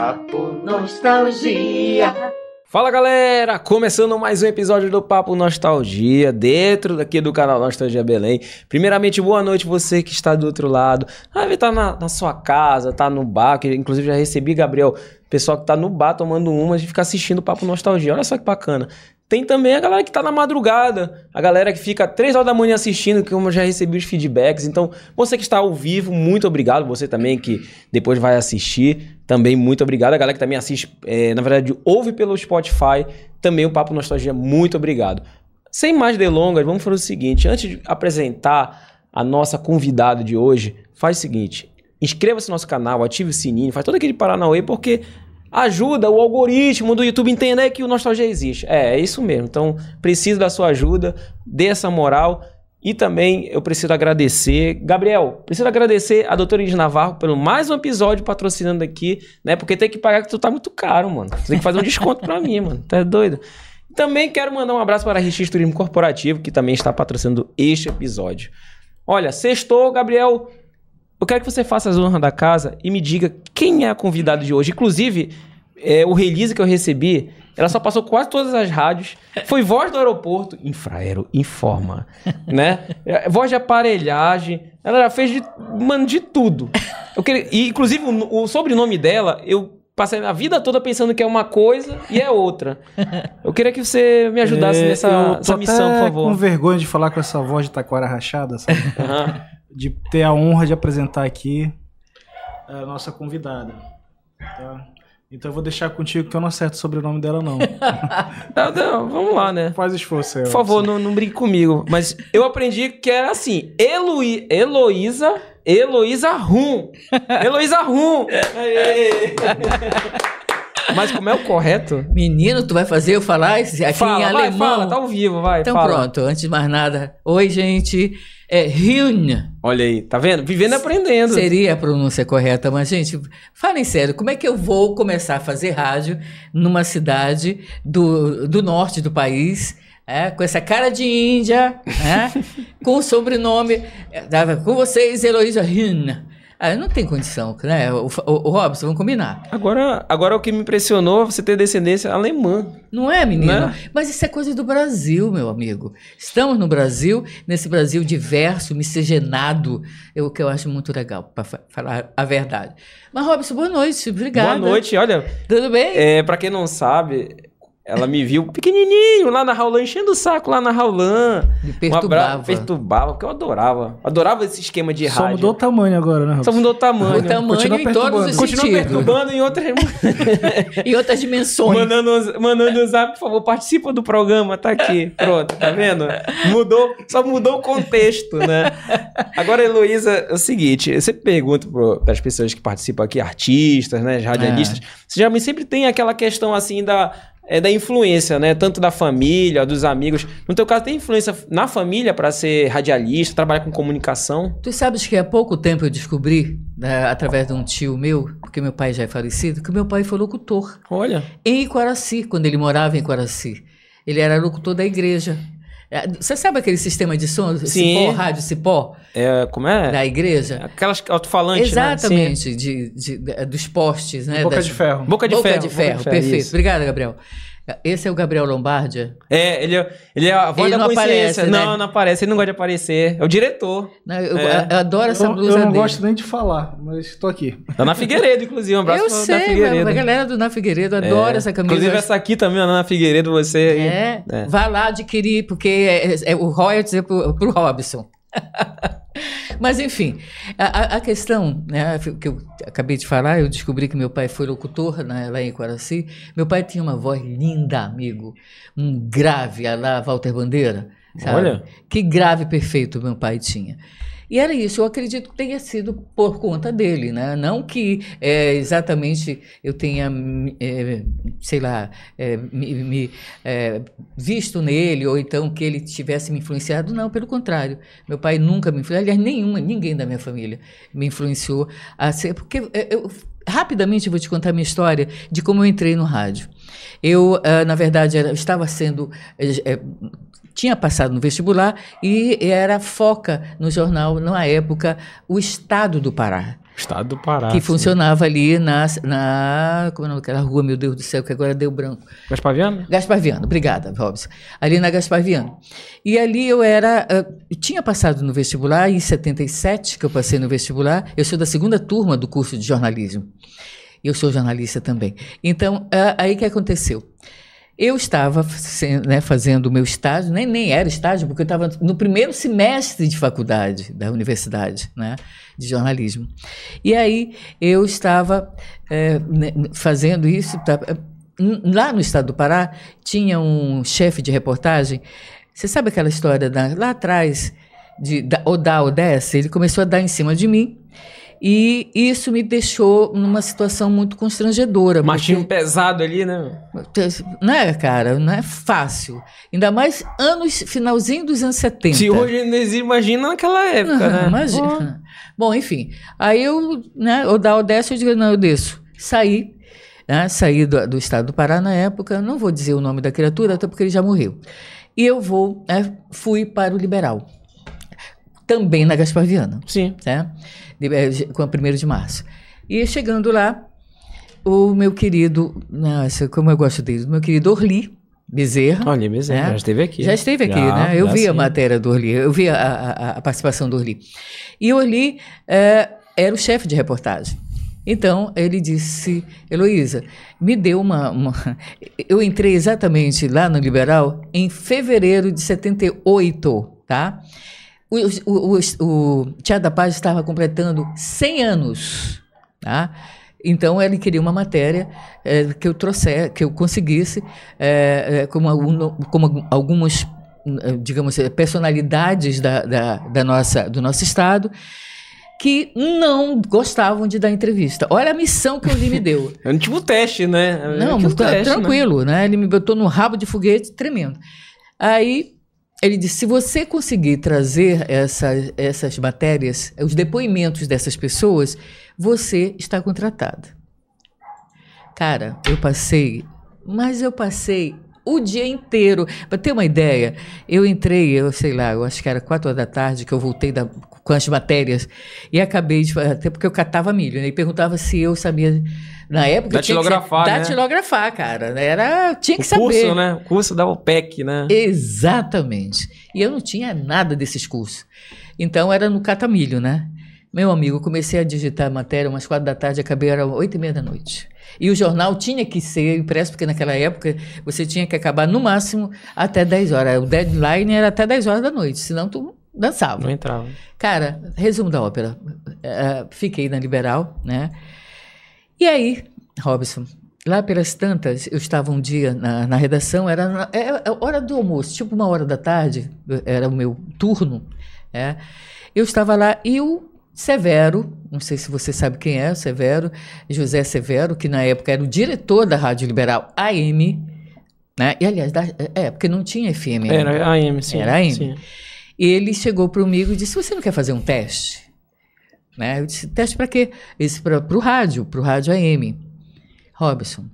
Papo Nostalgia. Fala galera, começando mais um episódio do Papo Nostalgia, dentro daqui do canal Nostalgia Belém. Primeiramente, boa noite você que está do outro lado. Ah, tá na, na sua casa, tá no bar, que inclusive já recebi, Gabriel, pessoal que tá no bar tomando umas e fica assistindo o Papo Nostalgia. Olha só que bacana. Tem também a galera que tá na madrugada, a galera que fica três horas da manhã assistindo, que eu já recebi os feedbacks. Então, você que está ao vivo, muito obrigado. Você também que depois vai assistir, também muito obrigado. A galera que também assiste, é, na verdade, ouve pelo Spotify, também o Papo Nostalgia, muito obrigado. Sem mais delongas, vamos fazer o seguinte: antes de apresentar a nossa convidada de hoje, faz o seguinte: inscreva-se no nosso canal, ative o sininho, faz todo aquele Paranauê, porque ajuda o algoritmo do YouTube entender que o Nostalgia existe. É, é isso mesmo. Então, preciso da sua ajuda, dê essa moral. E também eu preciso agradecer, Gabriel, preciso agradecer a doutora Inês Navarro pelo mais um episódio patrocinando aqui, né? Porque tem que pagar que tu tá muito caro, mano. Tu tem que fazer um desconto pra mim, mano. Tá doido? Também quero mandar um abraço para a RX Turismo Corporativo, que também está patrocinando este episódio. Olha, sextou, Gabriel. Eu quero que você faça as honras da casa e me diga quem é a convidada de hoje. Inclusive, é, o release que eu recebi, ela só passou quase todas as rádios. Foi voz do aeroporto, Infraero informa, né? É, Voz de aparelhagem. Ela já fez de, mano, de tudo. Eu queria, e, inclusive, o, o sobrenome dela, eu passei a vida toda pensando que é uma coisa e é outra. Eu queria que você me ajudasse É, nessa, missão, por favor. com vergonha de falar com essa voz de taquara rachada, sabe? Aham. De ter a honra de apresentar aqui a nossa convidada. tá? Então eu vou deixar contigo que eu não acerto o sobrenome dela, não. Não, não, vamos lá, né? Faz esforço aí. Por favor, não, não brigue comigo. Mas eu aprendi que era assim: Eloí, Heloísa. Heloísa Rum. Heloísa Rum. Mas como é o correto? Menino, tu vai fazer eu falar esse- aqui fala, em vai, alemão? fala, tá ao vivo, vai. então fala. pronto, antes de mais nada. Oi, gente. É Olha aí, tá vendo? Vivendo e aprendendo. seria a pronúncia correta, mas, gente, falem sério, como é que eu vou começar a fazer rádio numa cidade do, do norte do país, é, com essa cara de Índia, né, com o sobrenome, é, dava com vocês, Heloísa Hyun. Ah, não tem condição, né? O, o, o Robson, vamos combinar. Agora, agora o que me impressionou é você ter descendência alemã. Não é, menino? Né? Mas isso é coisa do Brasil, meu amigo. Estamos no Brasil, nesse Brasil diverso, miscigenado, é o que eu acho muito legal, para falar a verdade. Mas, Robson, boa noite. Obrigada. Boa noite, olha. Tudo bem? É, pra quem não sabe, ela me viu pequenininho lá na Raulan, enchendo o saco lá na Raulan. Me perturbava. abraço, perturbava, porque eu adorava. Adorava esse esquema de Só rádio. mudou o tamanho agora, né? Só mudou o tamanho. o tamanho Continua em todos os Continua sentidos. perturbando em outras. Em outras dimensões. mandando, mandando um zap, por favor, participa do programa, tá aqui. Pronto, tá vendo? Mudou, só mudou o contexto, né? Agora, Heloísa, é o seguinte: eu sempre pergunto para as pessoas que participam aqui, artistas, né, radialistas, você geralmente sempre tem aquela questão assim da. É, da influência, né? Tanto da família, dos amigos. No teu caso, tem influência na família para ser radialista, trabalhar com comunicação? Tu sabes que há pouco tempo eu descobri, né, através de um tio meu, porque meu pai já é falecido, que meu pai foi locutor. Olha. em Iquaraci, quando ele morava em Iquaraci. Ele era locutor da igreja. É, Você sabe aquele sistema de som, Sim. cipó, rádio cipó, É, como é? da igreja? Aquelas alto-falantes, né? Exatamente, de, de- de- dos postes, né? Boca das- de ferro. Boca de Boca ferro. de boca ferro, perfeito. isso. Obrigada, Gabriel. Esse é o Gabriel Lombardia. É, ele, é- ele é a voz Ele da não consciência. aparece, né? Não, não aparece. Ele não gosta de aparecer. É o diretor. né? Eu, É. eu adoro essa Eu, blusa eu não dele. gosto nem de falar, mas estou aqui. Tá na Figueiredo, inclusive. Um abraço eu pra sei, da Figueiredo. a galera do Na Figueiredo adora É. essa camisa. Inclusive essa aqui também, a Ana Figueiredo, você. É, É. vá lá adquirir, porque é, é o royalties é pro, pro Robson. Mas enfim, a, a- questão né, que eu acabei de falar, eu descobri que meu pai foi locutor né, lá em Quaraci. Meu pai tinha uma voz linda, amigo. Um grave, a lá Walter Bandeira. Sabe? Olha. Que grave perfeito meu pai tinha. E era isso, eu acredito que tenha sido por conta dele, né? Não que é, exatamente eu tenha, é, sei lá, é, me, me é, visto nele, ou então que ele tivesse me influenciado, não, pelo contrário. Meu pai nunca me influenciou, aliás, nenhuma, ninguém da minha família me influenciou a ser, porque é, eu, rapidamente vou te contar a minha história de como eu entrei no rádio. Eu, uh, na verdade, era, estava sendo. Tinha passado no vestibular e era foca no jornal, na época, O Estado do Pará. Estado do Pará. Que sim. funcionava ali na, na. Como é aquela rua, meu Deus do céu, que agora deu branco. Gaspar Viano? Gaspar Viano, obrigada, Robson. Ali na Gaspar Viano. E ali eu era. Uh, tinha passado no vestibular, em 77, que eu passei no vestibular. Eu sou da segunda turma do curso de jornalismo. Eu sou jornalista também. Então, uh, aí que aconteceu? Eu estava né, fazendo o meu estágio, nem, nem era estágio, porque eu estava no primeiro semestre de faculdade da universidade, né, de jornalismo. E aí eu estava é, fazendo isso. Tá, lá no estado do Pará, tinha um chefe de reportagem. Você sabe aquela história da, lá atrás, de, da, ou da Odessa? Ele começou a dar em cima de mim. E isso me deixou numa situação muito constrangedora. Machinho porque... pesado ali, né? Não é, cara, não é fácil. Ainda mais anos, finalzinho dos anos 70. Se hoje não existe, imagina naquela época, uhum, né? Imagina. Oh. Bom, enfim. Aí eu, né, o da Odessa, eu digo, não, eu desço. Saí, né, saí do, do estado do Pará na época, não vou dizer o nome da criatura, até porque ele já morreu. E eu vou, né, fui para o Liberal. Também na Gaspar Viana. Sim. Né? É, com a 1 de março. E chegando lá, o meu querido, nossa, como eu gosto dele, o meu querido Orli Bezerra. Olha, Bezerra, né? já esteve aqui. Já esteve aqui, já, né? Eu vi sim. a matéria do Orli, eu vi a, a, a participação do Orli. E o Orli é, era o chefe de reportagem. Então, ele disse, Heloísa, me deu uma, uma, Eu entrei exatamente lá no Liberal em fevereiro de 78, tá? O, o, o, o Teatro da Paz estava completando 100 anos, tá? Então ele queria uma matéria é, que eu trouxesse, que eu conseguisse, é, é, como, algum, como algumas, digamos, personalidades da, da, da, nossa, do nosso estado que não gostavam de dar entrevista. Olha a missão que o Lee me deu. É um tipo teste, né? Não, um teste, né? tranquilo, né? né? Ele me botou no rabo de foguete tremendo. Aí ele disse: se você conseguir trazer essa, essas matérias, os depoimentos dessas pessoas, você está contratada. Cara, eu passei, mas eu passei o dia inteiro. Para ter uma ideia, eu entrei, eu sei lá, eu acho que era quatro horas da tarde que eu voltei da, com as matérias e acabei de. Até porque eu catava milho, né? E perguntava se eu sabia na época. Datilografar. Tinha que ser, datilografar, né? cara. Era, tinha que o saber. curso, né? O curso da OPEC, né? Exatamente. E eu não tinha nada desses cursos. Então era no catamilho, né? Meu amigo, comecei a digitar a matéria umas quatro da tarde, acabei era oito e meia da noite. E o jornal tinha que ser impresso, porque naquela época você tinha que acabar no máximo até 10 horas. O deadline era até 10 horas da noite, senão tu dançava. Não entrava. Cara, resumo da ópera. Uh, fiquei na Liberal, né? E aí, Robson, lá pelas tantas, eu estava um dia na, na redação, era na, é, é hora do almoço, tipo uma hora da tarde, era o meu turno. É, eu estava lá e o Severo, não sei se você sabe quem é, Severo, José Severo, que na época era o diretor da Rádio Liberal AM, né? E aliás, da, é, porque não tinha FM. Era AM, sim. Era AM. Sim. Ele chegou para comigo e disse: Você não quer fazer um teste? Né? Eu disse, teste para quê? Esse para o rádio, para o rádio AM. Robson.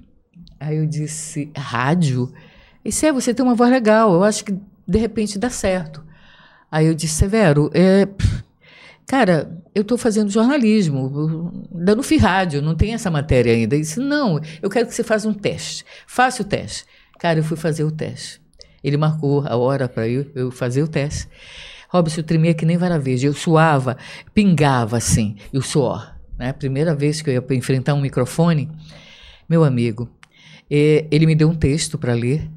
Aí eu disse, rádio? Isso é, você tem uma voz legal, eu acho que de repente dá certo. Aí eu disse, Severo, é, cara, eu estou fazendo jornalismo, ainda não fiz rádio, não tem essa matéria ainda. Ele disse, não, eu quero que você faça um teste. Faça o teste. Cara, eu fui fazer o teste. Ele marcou a hora para eu, eu fazer o teste. Robson, eu tremia que nem vara verde. Eu suava, pingava assim, e o suor. Né? Primeira vez que eu ia enfrentar um microfone, meu amigo, eh, ele me deu um texto para ler.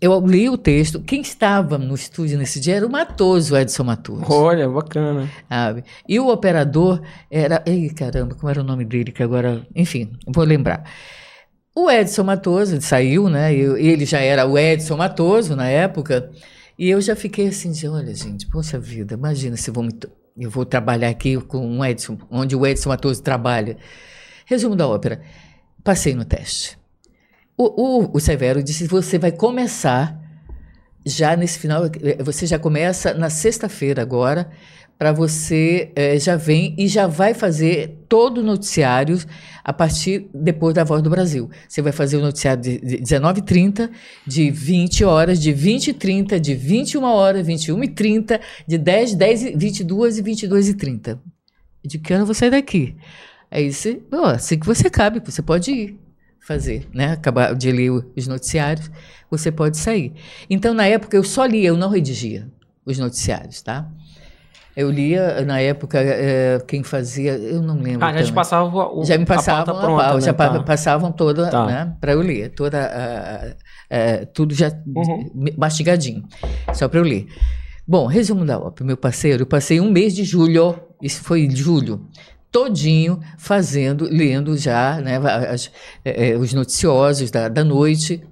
Eu li o texto. Quem estava no estúdio nesse dia era o Matoso, Edson Matoso. Olha, bacana. Sabe? E o operador era. Ei, caramba, como era o nome dele? Que agora. Enfim, vou lembrar. O Edson Matoso saiu, né? Ele já era o Edson Matoso na época. E eu já fiquei assim, de, olha, gente, poxa vida, imagina se vão me, eu vou trabalhar aqui com o Edson, onde o Edson Matoso trabalha. Resumo da ópera. Passei no teste. O, o, o Severo disse: você vai começar já nesse final, você já começa na sexta-feira agora, para você é, já vem e já vai fazer todo o noticiário a partir depois da Voz do Brasil. Você vai fazer o noticiário de, de 19h30, de 20 horas, de 20h30, de 21 horas, 21h30, de 10, 10 22 e 22 e 30. De que ano você sai daqui? Aí você, assim que você cabe, você pode ir fazer, né? Acabar de ler os noticiários, você pode sair. Então, na época, eu só lia, eu não redigia os noticiários, tá? Eu lia, na época, é, quem fazia, eu não lembro. Ah, já te passava o, Já me passavam a, pronta, né? já tá. passavam toda, Tá. né, para eu ler, toda, a- a- a- tudo já Uhum. mastigadinho, só para eu ler. Bom, resumo da ópera, meu parceiro, eu passei um mês de julho, isso foi em julho, todinho fazendo, lendo já, né, as- é, é, os noticiosos da, da noite.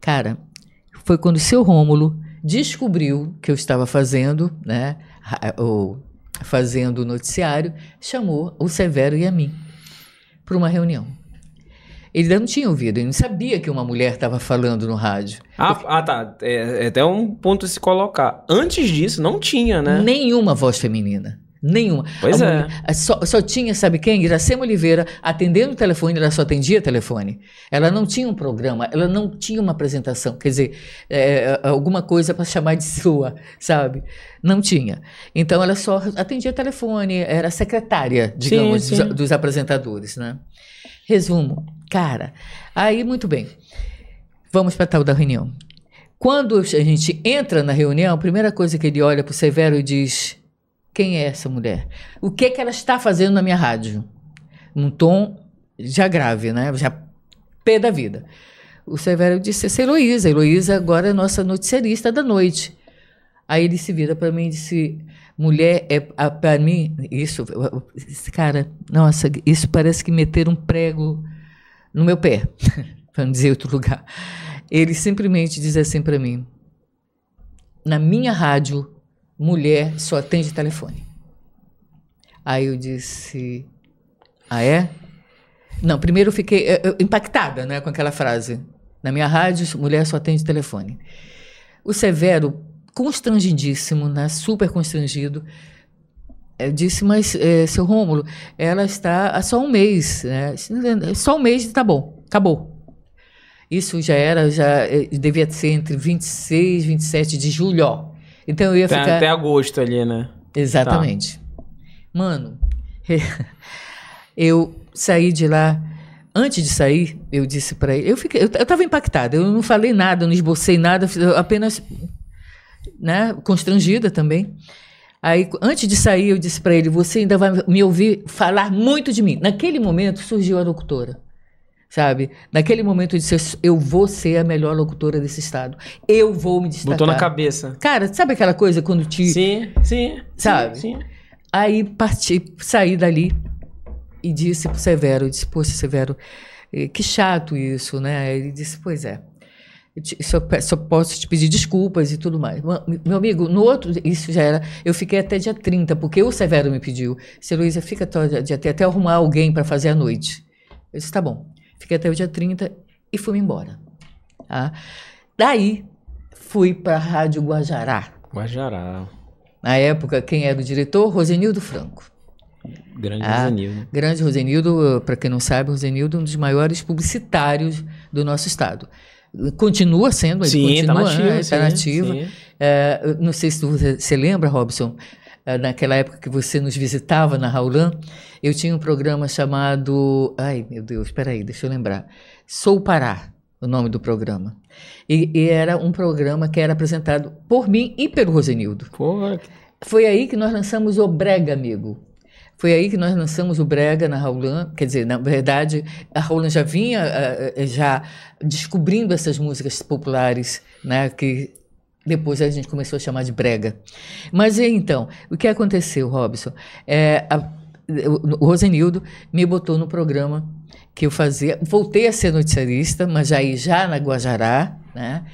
Cara, foi quando o seu Rômulo descobriu que eu estava fazendo, né, ra- o, fazendo o noticiário, chamou o Severo e a mim para uma reunião. Ele ainda não tinha ouvido, ele não sabia que uma mulher estava falando no rádio. Ah, ah, tá. É, é até um ponto a se colocar. Antes disso, não tinha, né? Nenhuma voz feminina. Nenhuma. Pois A é. mulher- a- Só, só tinha, sabe quem? Iracema Oliveira atendendo o telefone, ela só atendia telefone. Ela não tinha um programa, ela não tinha uma apresentação, quer dizer, é, alguma coisa para chamar de sua, sabe? Não tinha. Então ela só atendia telefone, era secretária, digamos, sim. Dos, dos apresentadores, né? Resumo, cara. Aí, muito bem. Vamos para tal da reunião. Quando a gente entra na reunião, a primeira coisa que ele olha para o Severo e diz: Quem é essa mulher? O que, que ela está fazendo na minha rádio? Um tom já grave, né? Já pé da vida. O Severo disse: Essa é Heloísa. A Heloísa agora é nossa noticiarista da noite. Aí ele se vira para mim e disse: Mulher, é para mim, isso, cara, nossa, isso parece que meter um prego no meu pé, para não dizer outro lugar. Ele simplesmente diz assim para mim: Na minha rádio, mulher só atende telefone. Aí eu disse: Ah, é? Não, primeiro eu fiquei eh, impactada né, com aquela frase. Na minha rádio, mulher só atende telefone. O Severo, constrangidíssimo, né, super constrangido, eh, disse, mas, eh, seu Rômulo, ela está há só um mês. Né? Só um mês tá bom, acabou. Isso já era, já eh, devia ser entre 26 e 27 de julho. Então eu ia Até, ficar... até agosto ali, né? Exatamente. Mano, eu saí de lá. Antes de sair, eu disse para ele. Eu fiquei, eu, eu tava impactada. Eu não falei nada, não esbocei nada, apenas, né, constrangida também. Aí, antes de sair, eu disse para ele: Você ainda vai me ouvir falar muito de mim. Naquele momento surgiu a locutora. Sabe? Naquele momento eu disse: Eu vou ser a melhor locutora desse estado. Eu vou me destacar. Botou na cabeça. Cara, sabe aquela coisa quando te. Sim, sim. Sabe? Sim, sim. Aí parti, saí dali e disse pro Severo, eu disse, poxa, Severo, eh, que chato isso, né? Ele disse, pois é. te- Só, só posso te pedir desculpas e tudo mais. Ma- Meu amigo, no outro, isso já era. Eu fiquei até dia 30, porque o Severo me pediu. Se Luísa, fica até, até, até arrumar alguém para fazer à noite. Eu disse, tá bom. Fiquei até o dia 30 e fui embora. Tá? Daí, fui para a Rádio Guajará. Guajará. Na época, quem era o diretor? Rosenildo Franco. Grande Ah, Zanildo. Grande Rosenildo, para quem não sabe, Rosenildo é um dos maiores publicitários do nosso estado. Continua sendo, Sim, tá continua, nativa. né? sim, Tá nativa. sim. É, não sei se você, você lembra, Robson, naquela época que você nos visitava na Raulan, eu tinha um programa chamado. Ai, meu Deus, peraí, deixa eu lembrar. Sou Pará, o nome do programa. E, e era um programa que era apresentado por mim e pelo Rosenildo. Pô, Foi aí que nós lançamos o Brega, amigo. Foi aí que nós lançamos o Brega na Raulan. Quer dizer, na verdade, a Raulan já vinha eh, eh, já descobrindo essas músicas populares, né? Que depois a gente começou a chamar de Brega. Mas então, o que aconteceu, Robson? É, a- o, Rosenildo me botou no programa que eu fazia. Voltei a ser noticiarista, mas aí já na Guajará, né?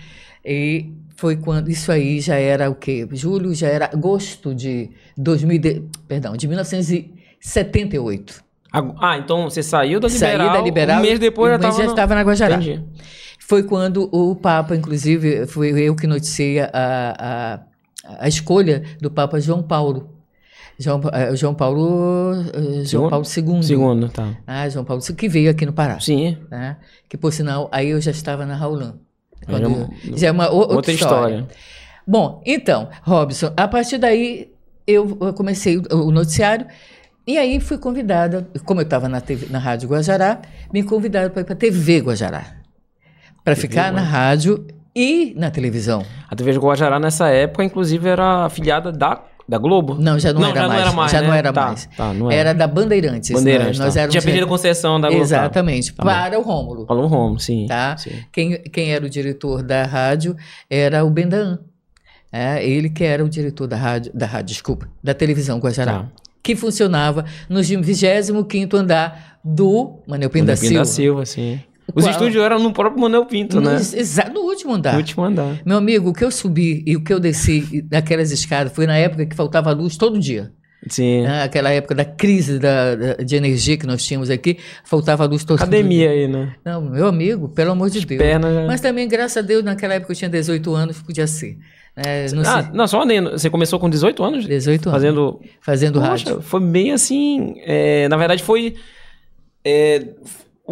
E foi quando isso aí já era o quê? Julho já era agosto de 2000, de, perdão, de 1978. Ah, então você saiu da Saí Liberal, da Liberal um mês depois já um mês estava já estava na Guajará. Entendi. Foi quando o Papa, inclusive, foi eu que noticiei a, a, a escolha do Papa João Paulo. João, eh, João Paulo eh, João? Paulo II. Segundo, tá. Ah, João Paulo II, que veio aqui no Pará. Sim. né? Que, por sinal, aí eu já estava na já é já é uma outra, Outra história. história. Bom, então, Robson, a partir daí eu eu comecei o, o noticiário e aí fui convidada, como eu estava na, TV na Rádio Guajará, me convidaram para ir para a TV Guajará. Para ficar na rádio e na televisão. A TV Guajará nessa época, inclusive, era afiliada da, da Globo. Não, já não, era, mais, Já né? não era Tá, mais. Tá, não era. Era da Bandeirantes. Bandeirantes. Nós, nós tá. éramos Tinha perdido a concessão da Globo. tá. Exatamente, Tá para o Rômulo. Falou um Romo, sim. Tá? sim. Quem, quem era o diretor da rádio era o Bendan. É, ele que era o diretor da rádio, da rádio, desculpa, da televisão Guajará. Tá. Que funcionava no 25º andar do Manuel Pinda Silva. Silva, sim. Os Qual? estúdios eram no próprio Manuel Pinto, No, né? exa- no último andar. No último andar. Meu amigo, o que eu subi e o que eu desci naquelas escadas foi na época que faltava luz todo dia. Sim. né? Aquela época da crise da, da- de energia que nós tínhamos aqui, faltava luz todo dia. Academia aí, né? Não, meu amigo, pelo amor de Deus. Perna já... Mas também, graças a Deus, naquela época eu tinha 18 anos, podia ser. É, não Ah, sei, não, só adendo. Você começou com 18 anos? 18 anos. Fazendo. Fazendo Poxa, rádio. foi bem assim. é, na verdade, foi. é,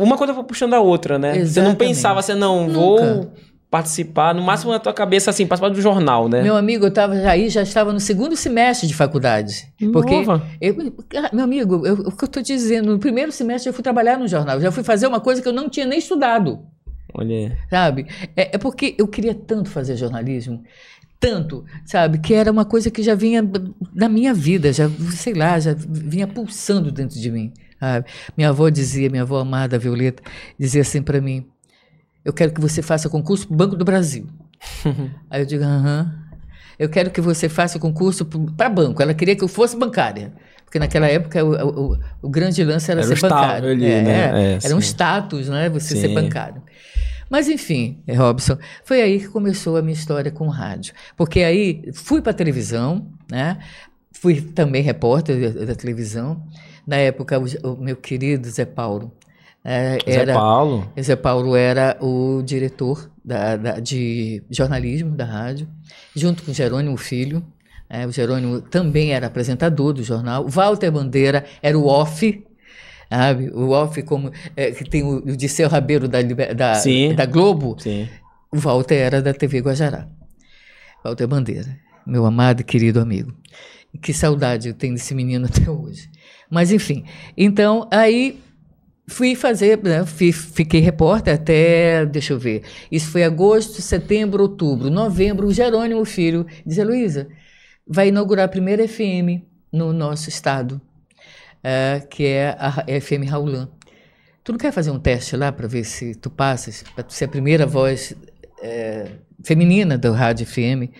uma coisa foi puxando a outra, né? Você não Exatamente. pensava assim, não, Nunca. vou participar. No máximo na tua cabeça, assim, participar do jornal, né? Meu amigo, eu estava aí, já estava no segundo semestre de faculdade. Porque, Nova. eu- meu amigo, eu- o que eu estou dizendo, no primeiro semestre eu fui trabalhar no jornal, eu já fui fazer uma coisa que eu não tinha nem estudado. Olha. sabe? É, é porque eu queria tanto fazer jornalismo, tanto, sabe? Que era uma coisa que já vinha na minha vida, já, sei lá, já vinha pulsando dentro de mim. Minha avó dizia, minha avó amada, Violeta, dizia assim para mim: Eu quero que você faça concurso para o Banco do Brasil. Aí eu digo: Aham. Eu quero que você faça concurso para banco. Ela queria que eu fosse bancária. Porque naquela época o, o- o- grande lance era, Era ser bancário. ali, É, né? É, era um status, né? Você ser Sim. bancário. Mas enfim, eh, Robson, foi aí que começou a minha história com o rádio. Porque aí fui para a televisão, né? Fui também repórter da, da televisão. Na época, o, o meu querido Zé Paulo eh, Zé era Paulo. Zé Paulo era o diretor da, da- de jornalismo da rádio, junto com Jerônimo Filho. né? o Jerônimo também era apresentador do jornal. Walter Bandeira era o off, sabe? O off, como é, que tem o, o Disseu Rabeiro da, da, Sim. da Globo. Sim. O Walter era da TV Guajará. Walter Bandeira, meu amado e querido amigo. Que saudade eu tenho desse menino até hoje. Mas enfim, então aí fui fazer, né, fi- fiquei repórter até, deixa eu ver, isso foi agosto, setembro, outubro, novembro, o Jerônimo Filho dizia, Luísa, vai inaugurar a primeira FM no nosso estado, eh, que é a Ra- FM Raulan. Tu não quer fazer um teste lá para ver se tu passas, para ser a primeira voz eh, feminina do rádio FM?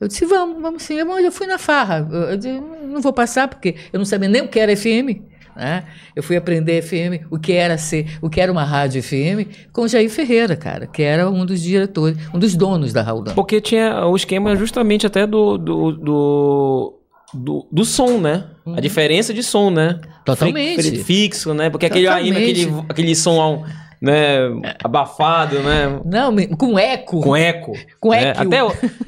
Eu disse, vamos, vamos sim. Eu, eu fui na farra. Eu, disse, não vou passar porque eu não sabia nem o que era FM. Né? Eu fui aprender FM, o que era ser, o que era uma rádio FM, com o Jair Ferreira, cara, que era um dos diretores, um dos donos da Raulão. Porque tinha o esquema justamente até do. do, do... Do, do som, né? A diferença de som, né? Uhum. Totalmente. Fri- Fixo, né? Porque aquele aquele, aquele som, né? Abafado, né? Não, com eco. Com eco. Com né? eco. Até,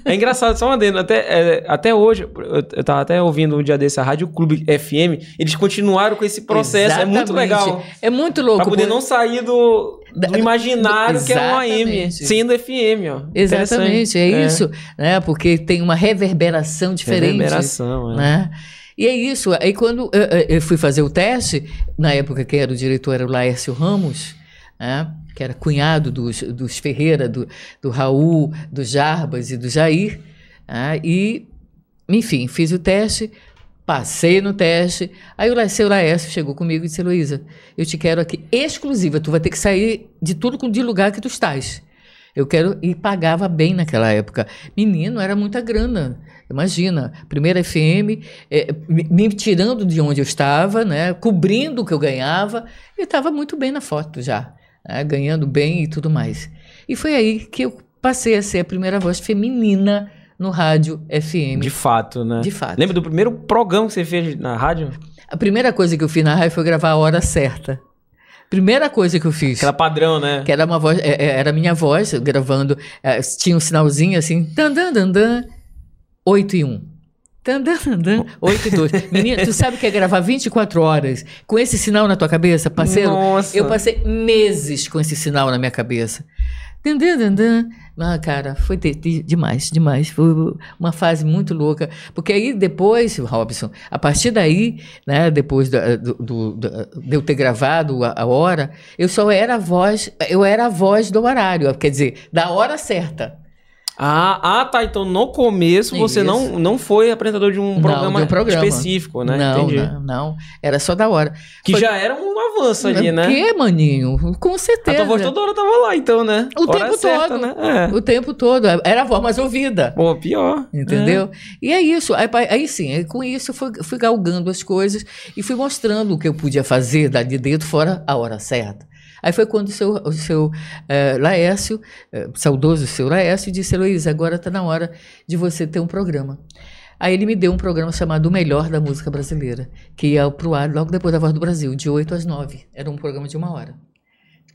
é engraçado, só uma adendo. Até, é, até hoje, eu, eu tava até ouvindo um dia desse a Rádio Clube FM, eles continuaram com esse processo. É muito Exatamente. legal. É muito louco. Pra poder por- não sair do, do imaginário que é um AM, Exatamente. sendo FM, ó. Exatamente, é, Interessante. isso, né? Porque tem uma reverberação diferente. Reverberação, é. né? E é isso. Aí quando eu, eu- fui fazer o teste, na época quem era o diretor era o Laércio Ramos, né? que era cunhado dos, dos Ferreira, do, do Raul, do Jarbas e do Jair. né? E, enfim, fiz o teste, passei no teste. Aí o seu Laércio chegou comigo e disse, Luísa, eu te quero aqui exclusiva, tu vai ter que sair de tudo de lugar que tu estás. Eu quero. E pagava bem naquela época. Menino, era muita grana. Imagina, primeira FM, me, me tirando de onde eu estava, né, cobrindo o que eu ganhava, e estava muito bem na foto já, né, ganhando bem e tudo mais. E foi aí que eu passei a ser a primeira voz feminina no rádio FM. De fato, né? De fato. Lembra do primeiro programa que você fez na rádio? A primeira coisa que eu fiz na rádio foi gravar a hora certa. Primeira coisa que eu fiz. Aquela padrão, né? Que era uma voz, é, é, era a minha voz gravando. é, tinha um sinalzinho assim, dan, dan, dan, dan, 8 e 1. Dan, dan, dan, dan, 8 e 2. Menina, tu sabe o que é gravar 24 horas com esse sinal na tua cabeça, parceiro? Nossa. Eu passei meses com esse sinal na minha cabeça. Ah, cara, foi de- de- demais, demais. Foi uma fase muito louca. Porque aí depois, Robson, a partir daí, né, depois da- do, do- da- de eu ter gravado a, a hora, eu só era a voz, eu era a voz do horário, quer dizer, da hora certa. Ah, ah, tá. Então no começo você Isso. não, não foi apresentador de um, Não, programa, de um programa. específico, né? Não, não, não. Era só da hora. Que Foi- já era um avanço ali, né? Que, maninho? Com A certeza. tua voz toda hora tava lá, então, né? O Hora tempo certa, todo. né? É. O tempo todo. Era a voz mais ouvida. Pô, pior. Entendeu? E é isso. Aí, aí sim, com isso eu fui, fui galgando as coisas e fui mostrando o que eu podia fazer dali dentro, fora a hora certa. Aí foi quando o seu, o seu eh, Laércio, eh, saudoso seu Laércio, disse: Heloísa, agora está na hora de você ter um programa. Aí ele me deu um programa chamado O Melhor da Música Brasileira, que ia pro ar logo depois da Voz do Brasil, de 8 às 9. Era um programa de uma hora.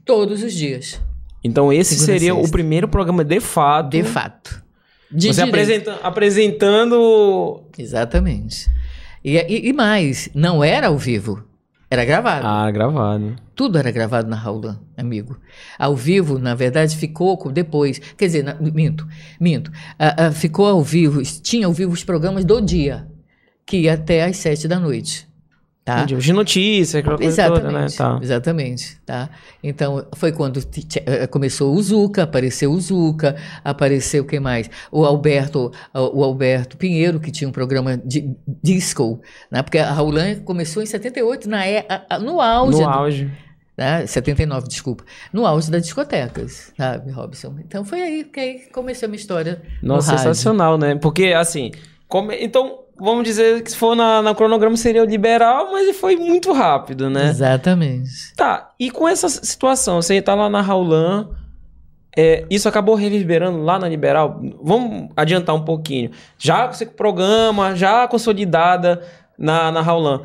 Todos os dias, Então esse Segunda seria o primeiro programa de fato. de fato. De Você apresenta, apresentando. Exatamente. E, e, e mais, não era ao vivo, era gravado. Ah, gravado. Tudo era gravado na Raulan, amigo. Ao vivo, na verdade, ficou depois. Quer dizer, na- minto, minto. Ah, ah, ficou ao vivo, tinha ao vivo os programas do dia, que ia até às sete da noite. Tá? Entendi. De notícia, aquela coisa toda, né? Exatamente, Tá. exatamente, tá? Então, foi quando eh, começou o Zuca, apareceu o Zuca, apareceu o que mais? O Alberto, o Alberto Pinheiro, que tinha um programa de disco, né? Porque a Raulan começou em 78, na é, no auge, No do- auge. né? 79, desculpa, no auge das discotecas, sabe, Robson? Então, foi aí que aí começou a minha história Nossa, sensacional, né? Porque, assim, como... então, vamos dizer que se for na, na cronograma seria o liberal, mas foi muito rápido, né? Exatamente. Tá, e com essa situação, você tá lá na Raulan, é, isso acabou reverberando lá na Liberal? Vamos adiantar um pouquinho. Já com esse programa, já consolidada na, na Raulan.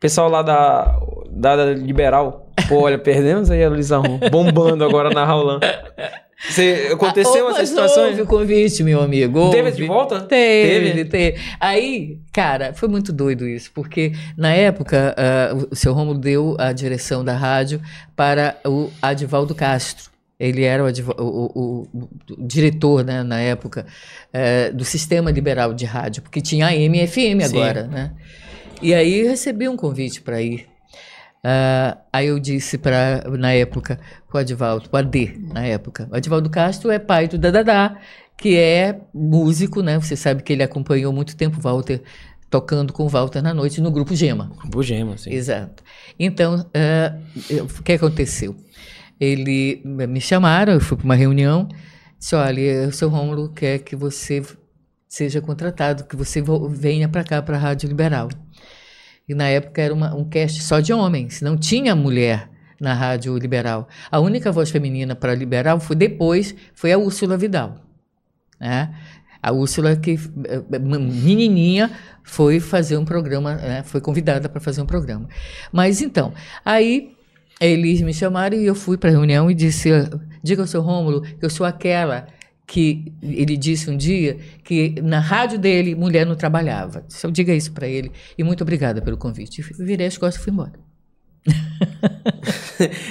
Pessoal lá da, da, da Liberal, pô, olha, perdemos aí a Luísa Ron, bombando agora na Raulan. Você, aconteceu Ah, essa situação? Houve o convite, meu amigo. Teve houve. de volta? Teve, teve, Aí, cara, foi muito doido isso, porque na época ah, o seu Romulo deu a direção da rádio para o Adivaldo Castro. Ele era o, o- o- o- diretor, né, na época, eh, do Sistema Liberal de Rádio, porque tinha a AM FM Sim. agora, né? E aí recebi um convite para ir. Ah, aí eu disse para na época com o Adivaldo, com o AD na época. O Adivaldo Castro é pai do Dadadá, que é músico, né? Você sabe que ele acompanhou muito tempo o Walter tocando com o Walter na noite no grupo Gema. Bugema, assim. Exato. Então, eu- o que aconteceu? Ele me chamaram, eu fui para uma reunião, disse, olha, o seu Rômulo quer que você seja contratado, que você vo- venha para cá, para a Rádio Liberal. E na época era uma- um cast só de homens, não tinha mulher na Rádio Liberal. A única voz feminina para Liberal foi depois, foi a Úrsula Vidal. né? A Úrsula, que eh, menininha, foi fazer um programa, né? foi convidada para fazer um programa. Mas então, aí eles me chamaram e eu fui para a reunião e disse: diga ao seu Rômulo que eu sou aquela que ele disse um dia que na rádio dele mulher não trabalhava. Disse, eu diga isso para ele e muito obrigada pelo convite. E virei as costas e fui embora.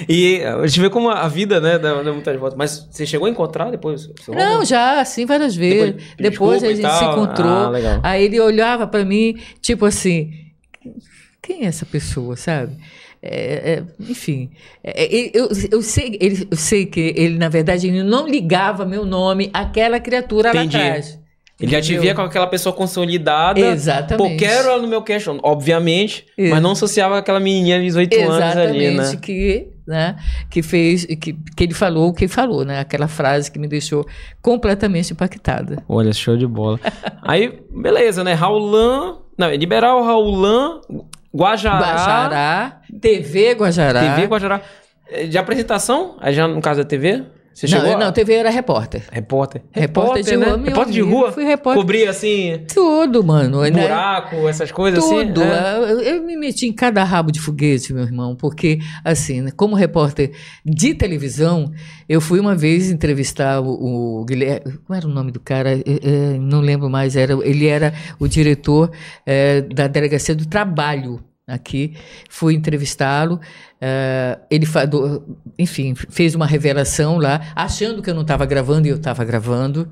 E eh, a gente vê como a vida, né, dá, dá muitas voltas. Mas você chegou a encontrar depois? Não, Rômulo? já, assim, várias vezes. Depois- Depois, a gente se tal. encontrou. Ah. Aí ele olhava para mim, tipo assim, quem é essa pessoa, sabe? É, é, enfim, é, é, eu, eu, sei, ele, eu sei que ele, na verdade, ele não ligava meu nome àquela criatura Entendi. lá atrás. Ele já te via com aquela pessoa consolidada. Exatamente. Pô, quero ela no meu question, obviamente. Isso. Mas não associava aquela menininha de 18 anos ali, Exatamente, né? que, né, que fez, que, que ele falou o que falou, né? Aquela frase que me deixou completamente impactada. Olha, show de bola. Aí, beleza, né? Raulan. Não, é Liberal, Raulan, Guajará. Guajará, TV Guajará. TV Guajará. Eh, De apresentação? Aí já no caso da TV? Você não, chegou eu- a- não, TV era repórter. Repórter. Repórter de né? rua, Repórter de amigo, rua? fui repórter. Cobria, assim, Tudo, mano. né? buraco, essas coisas Tudo. assim? é? Eu, eu me meti em cada rabo de foguete, meu irmão, porque, assim, né, como repórter de televisão, eu fui uma vez entrevistar o, o Guilherme. Como era o nome do cara? É, é, não lembro mais. Era, ele era o diretor é, da Delegacia do Trabalho aqui. Fui entrevistá-lo. é, ele, enfim, fez uma revelação lá, achando que eu não estava gravando e eu estava gravando.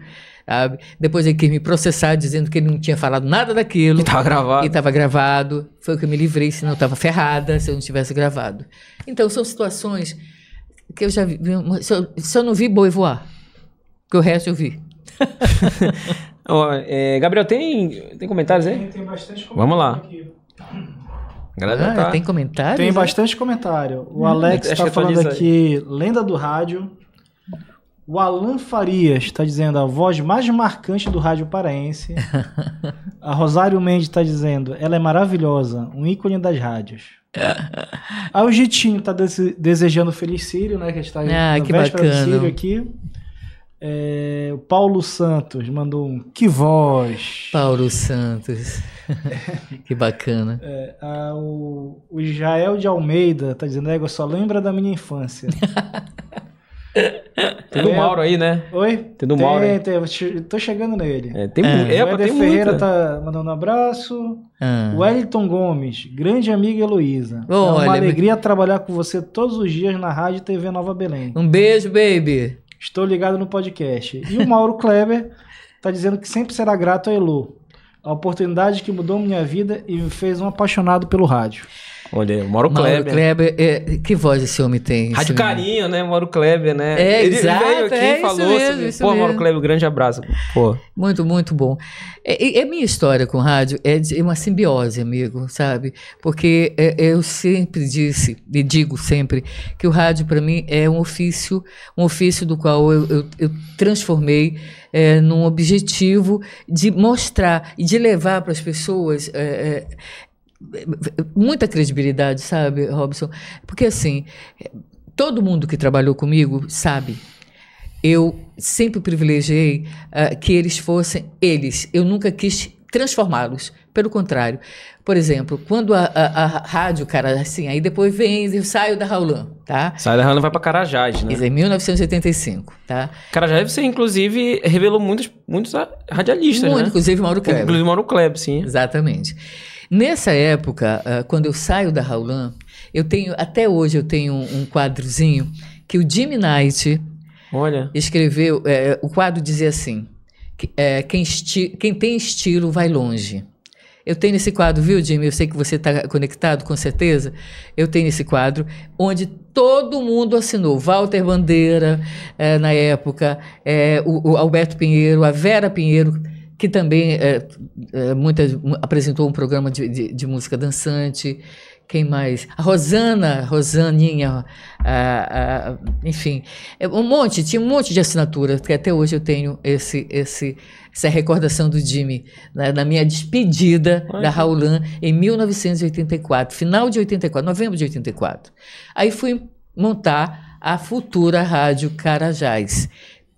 sabe? Depois ele quis me processar, dizendo que ele não tinha falado nada daquilo. Que tava gravado. E estava gravado. Foi o que eu me livrei, senão eu estava ferrada se eu não tivesse gravado. Então, são situações que eu já vi. Só, só não vi boi voar. Que o resto eu vi. Ó, é, Gabriel, tem, tem comentários aí? Tem bastante Vamos lá. aqui. A galera Ah, tá... Tem comentários? Tem né? bastante comentário. O Alex acho está que falando aqui, lenda do rádio. O Alan Farias está dizendo a voz mais marcante do rádio paraense. a Rosário Mendes está dizendo, ela é maravilhosa, um ícone das rádios. Aí o Gitinho está desejando feliz Sírio, né? Que a gente está Ah, na que véspera do bacana. Sírio aqui. É, o Paulo Santos mandou um que voz. Paulo Santos. que bacana. É, ah, o, o Israel de Almeida tá dizendo, égua, só lembra da minha infância. Tem do Mauro aí, né? Oi? Tem do Mauro aí. Tem, tô chegando nele. É, tem, É. é, o Éder tem Ferreira muita. tá mandando um abraço. Ah. O Wellington Gomes, grande amiga Heloísa. é Olha, uma alegria trabalhar com você todos os dias na Rádio TV Nova Belém. Um beijo, baby. Estou ligado no podcast. E o Mauro Kleber tá dizendo que sempre será grato a Elo. A oportunidade que mudou minha vida e me fez um apaixonado pelo rádio. Olha aí, Mauro Mauro Kleber. Kleber. é, que voz esse homem tem? Rádio? Carinho, né? Mauro Kleber, né? É, ele, exato, veio aqui é e isso falou mesmo, sobre... Pô, Mauro mesmo. Kleber, grande abraço. Pô, Muito, muito bom. É, é minha história com rádio é é uma simbiose, amigo, sabe? Porque é, eu sempre disse, e digo sempre, que o rádio para mim é um ofício, um ofício do qual eu, eu, eu transformei é, num objetivo de mostrar e de levar para as pessoas. é, é, muita credibilidade, sabe, Robson? Porque assim, todo mundo que trabalhou comigo sabe eu sempre privilegiei ah, que eles fossem eles. Eu nunca quis transformá-los. Pelo contrário. Por exemplo, quando a, a- a rádio, cara, assim, aí depois vem, eu saio da Raulan, tá? sai da Rana vai pra Carajás, né? Isso é em 1985, tá? Carajás você, inclusive, revelou muitos, muitos radialistas, Muito, né? inclusive Mauro Kleber. Inclusive Mauro Kleber, sim. Exatamente. Nessa época, ah, quando eu saio da Raulan, eu tenho, até hoje eu tenho um, quadrozinho que o Jimmy Knight Olha. escreveu, é, o quadro dizia assim, é, quem, quem tem estilo vai longe. Eu tenho esse quadro, viu, Jimmy? Eu sei que você está conectado, com certeza. Eu tenho esse quadro onde todo mundo assinou. Walter Bandeira, eh, na época, eh, o, o Alberto Pinheiro, a Vera Pinheiro, que também eh, eh, muitas, mu- apresentou um programa de, de- de música dançante. Quem mais? A Rosana, Rosaninha, a- a- enfim, é, um monte, tinha um monte de assinatura, que até hoje eu tenho esse, esse, essa recordação do Jimmy, né, na minha despedida Olha. da Raulan em 1984, final de 84, novembro de 84. Aí fui montar a futura Rádio Carajás.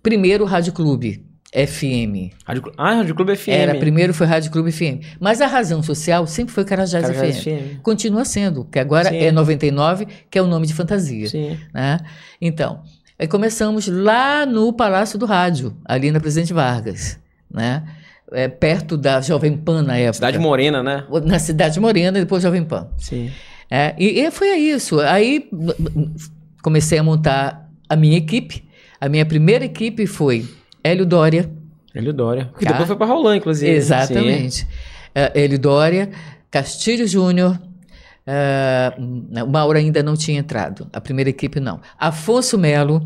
Primeiro Rádio Clube, FM. Rádio, ah, Rádio Clube FM. Era, primeiro foi Rádio Clube FM. Mas a razão social sempre foi Carajás, Carajás FM. FM. Continua sendo, que agora Sim. é 99, que é o nome de fantasia. Sim. né? Então, aí começamos lá no Palácio do Rádio, ali na Presidente Vargas, né? É, perto da Jovem Pan na época. Cidade Morena, né? Na Cidade Morena e depois Jovem Pan. Sim. É, e, e foi isso. Aí comecei a montar a minha equipe. A minha primeira equipe foi Hélio Dória, Hélio Dória. Que Tá. depois foi pra Roland, inclusive. Exatamente. É, Hélio Dória, Castilho Júnior, é, o Mauro ainda não tinha entrado, a primeira equipe não. Afonso Melo,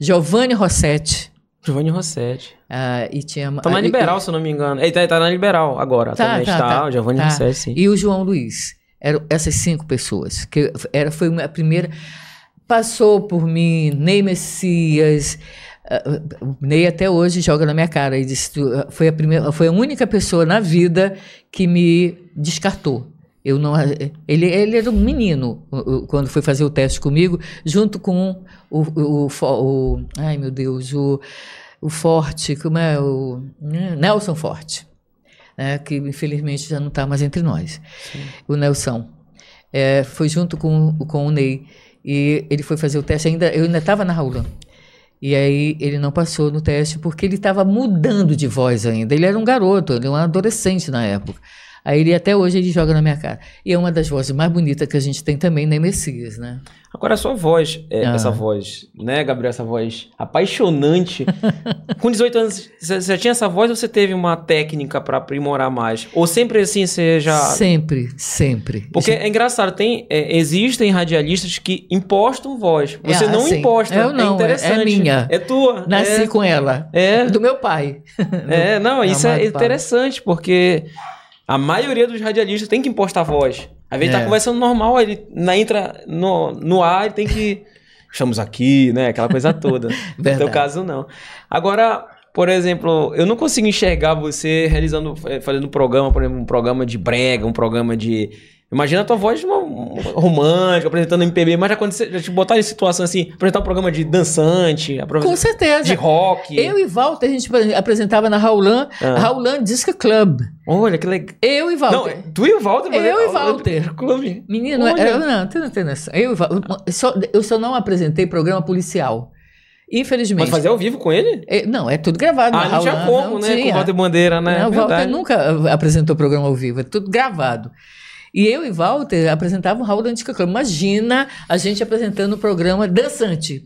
Giovanni Rossetti. Giovanni Rossetti. ah, e tinha... Tá na e- Liberal, se eu não me engano. Ele tá, tá na Liberal agora. Tá, tá, tá. tá. Giovanni Tá. Rossetti, sim. E o João Luiz. Eram essas cinco pessoas. Que era, foi a primeira. Passou por mim, Ney Messias. Ah, O Ney até hoje joga na minha cara e disse: "Tu, ah, foi a, primeira, foi a única pessoa na vida que me descartou. Eu não, ele, ele era um menino quando foi fazer o teste comigo, junto com o, o, o, o ai meu Deus, o, o Forte, como é o né, Nelson Forte, né, que infelizmente já não está mais entre nós. Sim. O Nelson é, foi junto com, com o Ney e ele foi fazer o teste ainda, eu ainda estava na Raula. E aí ele não passou no teste porque ele estava mudando de voz ainda. Ele era um garoto, ele era um adolescente na época. Aí ele até hoje ele joga na minha cara. E é uma das vozes mais bonitas que a gente tem também na Messias, né? Agora a sua voz, é, ah. essa voz, né, Gabriel, essa voz apaixonante. Com 18 anos, você já tinha essa voz ou você teve uma técnica para aprimorar mais? Ou sempre assim você já Sempre, sempre. Porque é engraçado, tem é, existem radialistas que impostam voz. Você ah, não sim. imposta. Eu não, é interessante. É minha. É tua. Nasci é. com ela. É. Do meu pai. É, não, isso é interessante porque a maioria dos radialistas tem que impostar voz. Às vezes tá é. tá conversando normal, ele na, entra no, no ar, ele tem que. Estamos aqui, né? Aquela coisa toda. no teu caso, não. Agora, por exemplo, eu não consigo enxergar você realizando, eh, fazendo um programa, por exemplo, um programa de brega, um programa de Imagina a tua voz uma, uma romântica, apresentando MPB, mas já quando você já te botar em situação assim, apresentar um programa de dançante, Com certeza. De rock. Eu e Walter, a gente apresentava na Raulan, ah. Raulan Disco Club. Olha, que legal. Eu e Walter. Não, tu e o Walter? Eu e Walter. Clube. Menino, eu, não, tu não tem noção. Eu, eu, só, eu só não apresentei programa policial. Infelizmente. Mas fazer ao vivo com ele? É, não, é tudo gravado. Ah, não tinha como, né? Tinha. Com o Walter Bandeira, né? Não, o Walter nunca apresentou programa ao vivo, é tudo gravado. E eu e Walter apresentavam o Raul da Antica. Imagina a gente apresentando o programa dançante,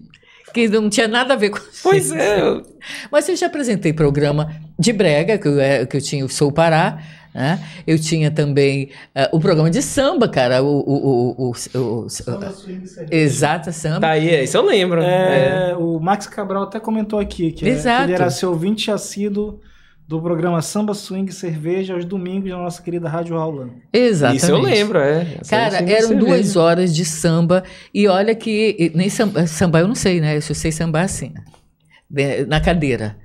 que não tinha nada a ver com Pois é. Mas eu já apresentei programa de brega, que eu, é, que eu tinha o Sou Pará, né? Eu tinha também uh, o programa de samba, cara. O, o, o, o, o samba Exata samba. Tá aí, isso eu lembro. É, é. O Max Cabral até comentou aqui que, é, que ele era seu ouvinte assíduo do programa Samba Swing Cerveja aos domingos na nossa querida Rádio Raulã. Exatamente. Isso eu lembro, é. Cara, eram cerveja. duas horas de samba e olha que nem samba, samba eu não sei, né? Eu sei sambar assim, né? na cadeira.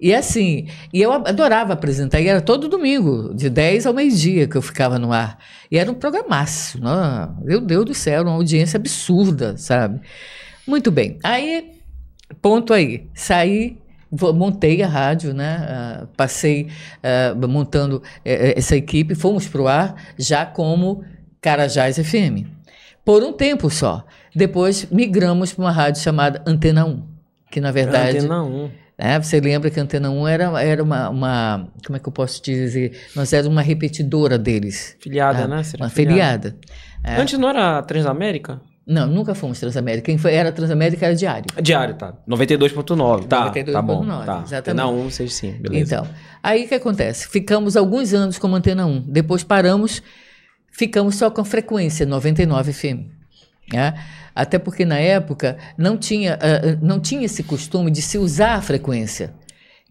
E assim, e eu adorava apresentar, e era todo domingo, de 10 ao meio-dia que eu ficava no ar. E era um programaço, né? meu Deus do céu, uma audiência absurda, sabe? Muito bem. Aí, ponto aí, saí montei a rádio, né? Uh, passei uh, montando uh, essa equipe, fomos para o ar já como Carajás FM. Por um tempo só. Depois migramos para uma rádio chamada Antena 1, que na verdade. Antena 1. É, você lembra que a Antena 1 era, era uma, uma, Como é que eu posso te dizer? Nós éramos uma repetidora deles. Filiada, né? Será uma filiada. filiada. É. Antes não era Transamérica? Não, nunca fomos Transamérica. Quem foi, era Transamérica era Diário. Diário, tá. 92.9. Tá, 92. tá bom. tá. Exatamente. Antena 1, vocês sim, beleza. Então, aí o que acontece? Ficamos alguns anos como Antena 1. Depois paramos, ficamos só com frequência, 99 FM. Né? Até porque na época não tinha, uh, não tinha esse costume de se usar a frequência.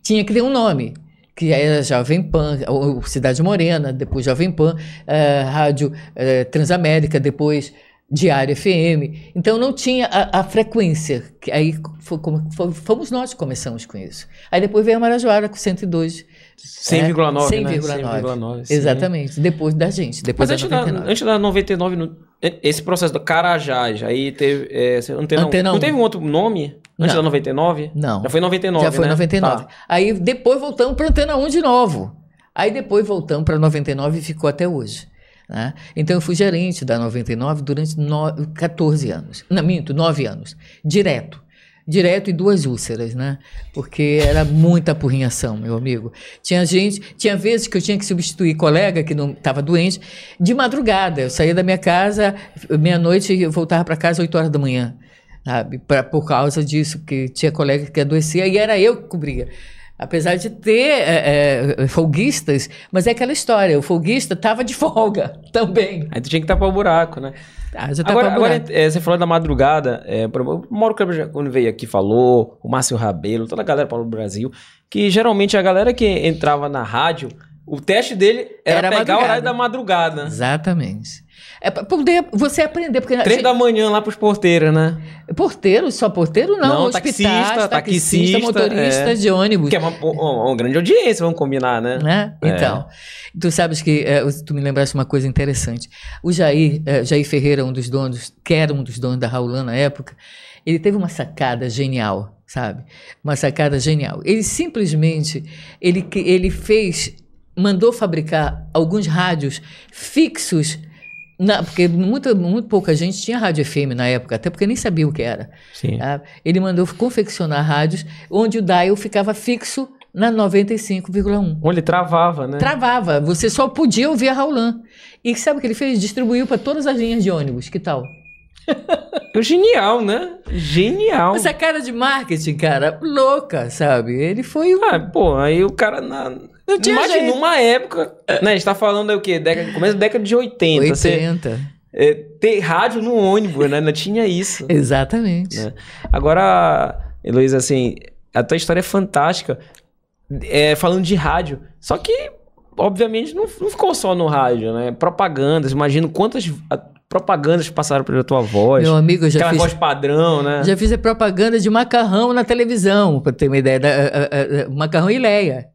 Tinha que ter um nome que era Jovem Pan, ou Cidade Morena, depois Jovem Pan, uh, Rádio uh, Transamérica, depois Diário FM. Então não tinha a, a frequência. Que aí foi, foi, fomos nós que começamos com isso. Aí depois veio a Marajoara com 102. 100,9, é, 100,9. Né? Exatamente. Depois da gente. Depois Mas da antes, 99. Da, antes da 99, no, esse processo do Carajás, aí teve. É, antena, antena não, teve um outro nome? Antes não. da 99? Não. Já foi 99. Já foi né? 99. Tá. Aí depois voltamos para Antena 1 de novo. Aí depois voltamos para 99 e ficou até hoje. Né? Então eu fui gerente da 99 durante no, 14 anos. Não, minto, 9 anos. Direto. Direto e duas úlceras, né? Porque era muita apurrinhação, meu amigo. Tinha gente, tinha vezes que eu tinha que substituir colega que não estava doente de madrugada. Eu saía da minha casa, meia-noite e voltava para casa 8 horas da manhã, sabe? Pra, por causa disso, porque tinha colega que adoecia e era eu que cobria apesar de ter é, é, folguistas, mas é aquela história, o folguista estava de folga também. Aí tu tinha que tapar o buraco, né? Ah, agora, agora é, você falou da madrugada, o Mauro Kleber, quando veio aqui, falou, o Márcio Rabelo, toda a galera falou do Brasil, que geralmente a galera que entrava na rádio, o teste dele era, era pegar o horário da madrugada. Exatamente. É pra poder você aprender. Porque Três da manhã lá pros porteiros, né? Porteiro, só porteiro não. Não, hospitais, taxista, taxista, motorista é. de ônibus. Que é uma, uma- uma grande audiência, vamos combinar, né? né? É. Então, tu sabes que eh, tu me lembraste uma coisa interessante. O Jair, eh, Jair Ferreira, um dos donos, que era um dos donos da Raulã na época, ele teve uma sacada genial, sabe? Uma sacada genial. Ele simplesmente, ele, ele fez, mandou fabricar alguns rádios fixos, na- porque muita, muito pouca gente tinha rádio FM na época, até porque nem sabia o que era. Sim. Tá? Ele mandou confeccionar rádios onde o dial ficava fixo na 95,1. Onde ele travava, né? Travava, você só podia ouvir a Raulan. E sabe o que ele fez? Distribuiu para todas as linhas de ônibus. Que tal? Genial, né? Genial. Essa cara de marketing, cara, louca, sabe? Ele foi um. Ah, pô, aí o cara na. Tinha Imagina, jeito. numa época. Né, a gente tá falando aí o quê? Década, começo da década de 80. Você, 80. é, ter rádio no ônibus, né? Não tinha isso. Exatamente. né? Agora, Heloísa, assim, a tua história é fantástica. É, falando de rádio. Só que, obviamente, não, não ficou só no rádio, né? Propagandas. Imagino quantas ah, propagandas passaram pela tua voz. Meu amigo, eu já Aquela fiz, voz padrão, né? já fiz a propaganda de macarrão na televisão, para ter uma ideia. Da, a- a- a- macarrão e Leia.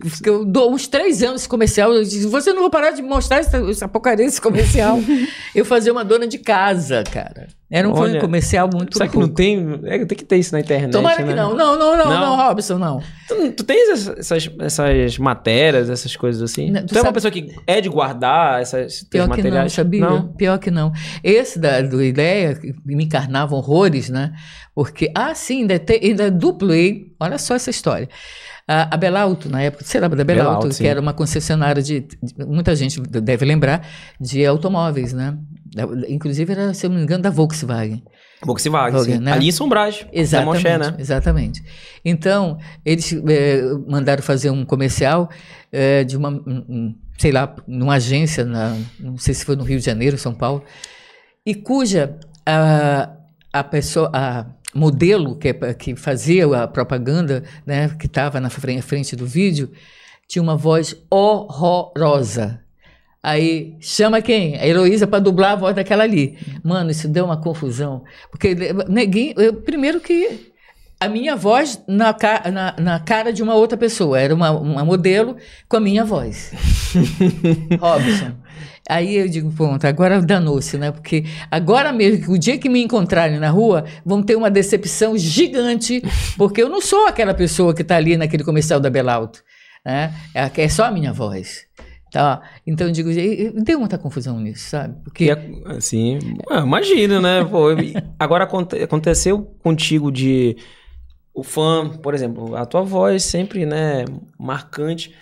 Porque Eu dou uns três anos esse comercial. Eu disse, você não vai parar de mostrar essa, essa porcaria desse comercial. eu fazia uma dona de casa, cara. Era um, Olha, comercial muito. Será que não tem? É, tem que ter isso na internet. Tomara né? que não. Não, não, não, Não? não, Robson, não. Tu, tu tens essas, essas, essas matérias, essas coisas assim? Não, tu tu é uma sabe- pessoa que é de guardar essas, Pior que materiais? não, sabia? Não? Pior que não. Esse da, do Ideia me encarnava horrores, né? Porque, ah, sim, ainda, te, ainda duplei. Olha só essa história. A, a Belalto, na época, você lembra da Belalto, sim. que era uma concessionária de, de- Muita gente deve lembrar de automóveis, né? Da- Inclusive era, se eu não me engano, da Volkswagen. Volkswagen, Volkswagen, né? Ali em São Brás. Exatamente, Moché, né? exatamente. Então, eles eh, mandaram fazer um comercial eh, de uma, um- um, sei lá, numa agência, na, não sei se foi no Rio de Janeiro, São Paulo, e cuja a, a pessoa, a modelo que, é- que fazia a propaganda, né, que estava na fren- frente do vídeo, tinha uma voz horrorosa. Aí chama quem? A Heloísa para dublar a voz daquela ali. Mano, isso deu uma confusão. Porque ninguém. Eu, primeiro que a minha voz na, na, na cara de uma outra pessoa. Era uma, uma modelo com a minha voz. Robson. Aí eu digo, pronto, agora danou-se, né? Porque agora mesmo, o dia que me encontrarem na rua, vão ter uma decepção gigante, porque eu não sou aquela pessoa que está ali naquele comercial da Belalto. Né? É, é só a minha voz. Tá? Então eu digo, deu muita confusão nisso, sabe? Porque é- assim, ah, imagina, né? Pô, agora aconte- aconteceu contigo de o fã, por exemplo, a tua voz sempre, né, marcante.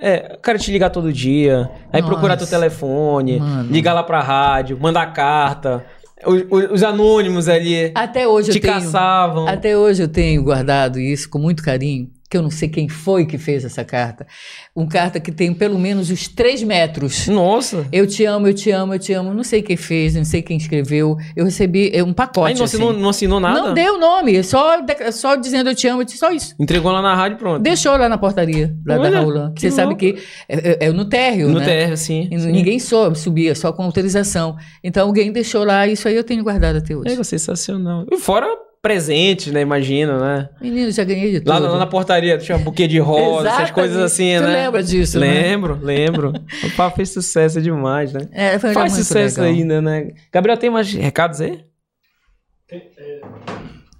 É, o cara te ligar todo dia, aí Nossa. procurar teu telefone, Mano. ligar lá pra rádio, mandar carta, os, os- os anônimos ali até hoje te eu tenho. caçavam. Até hoje eu tenho guardado isso com muito carinho, que eu não sei quem foi que fez essa carta. Um carta que tem pelo menos os três metros. Nossa! Eu te amo, eu te amo, eu te amo. Não sei quem fez, não sei quem escreveu. Eu recebi é, um pacote. Aí não assinou, assim. não assinou nada? Não deu nome, só, de- só dizendo eu te amo, só isso. Entregou lá na rádio, pronto. Deixou lá na portaria da, da Olha, Raulan. que Você sabe louco. que é, é- é no térreo, no né? térreo, sim. E sim. Ninguém soube, subia, só com autorização. Então alguém deixou lá, isso aí eu tenho guardado até hoje. É sensacional. E fora presentes, né? Imagina, né? Menino, já ganhei de tudo. Lá, lá na portaria tinha um buquê de rosa, essas coisas assim, Tu né? lembra disso, né? Lembro, lembro. o papo fez sucesso demais, né? É, foi Faz muito sucesso legal. ainda, né? Gabriel, tem mais recados aí?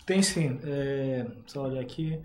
Tem sim. É, só olhar aqui.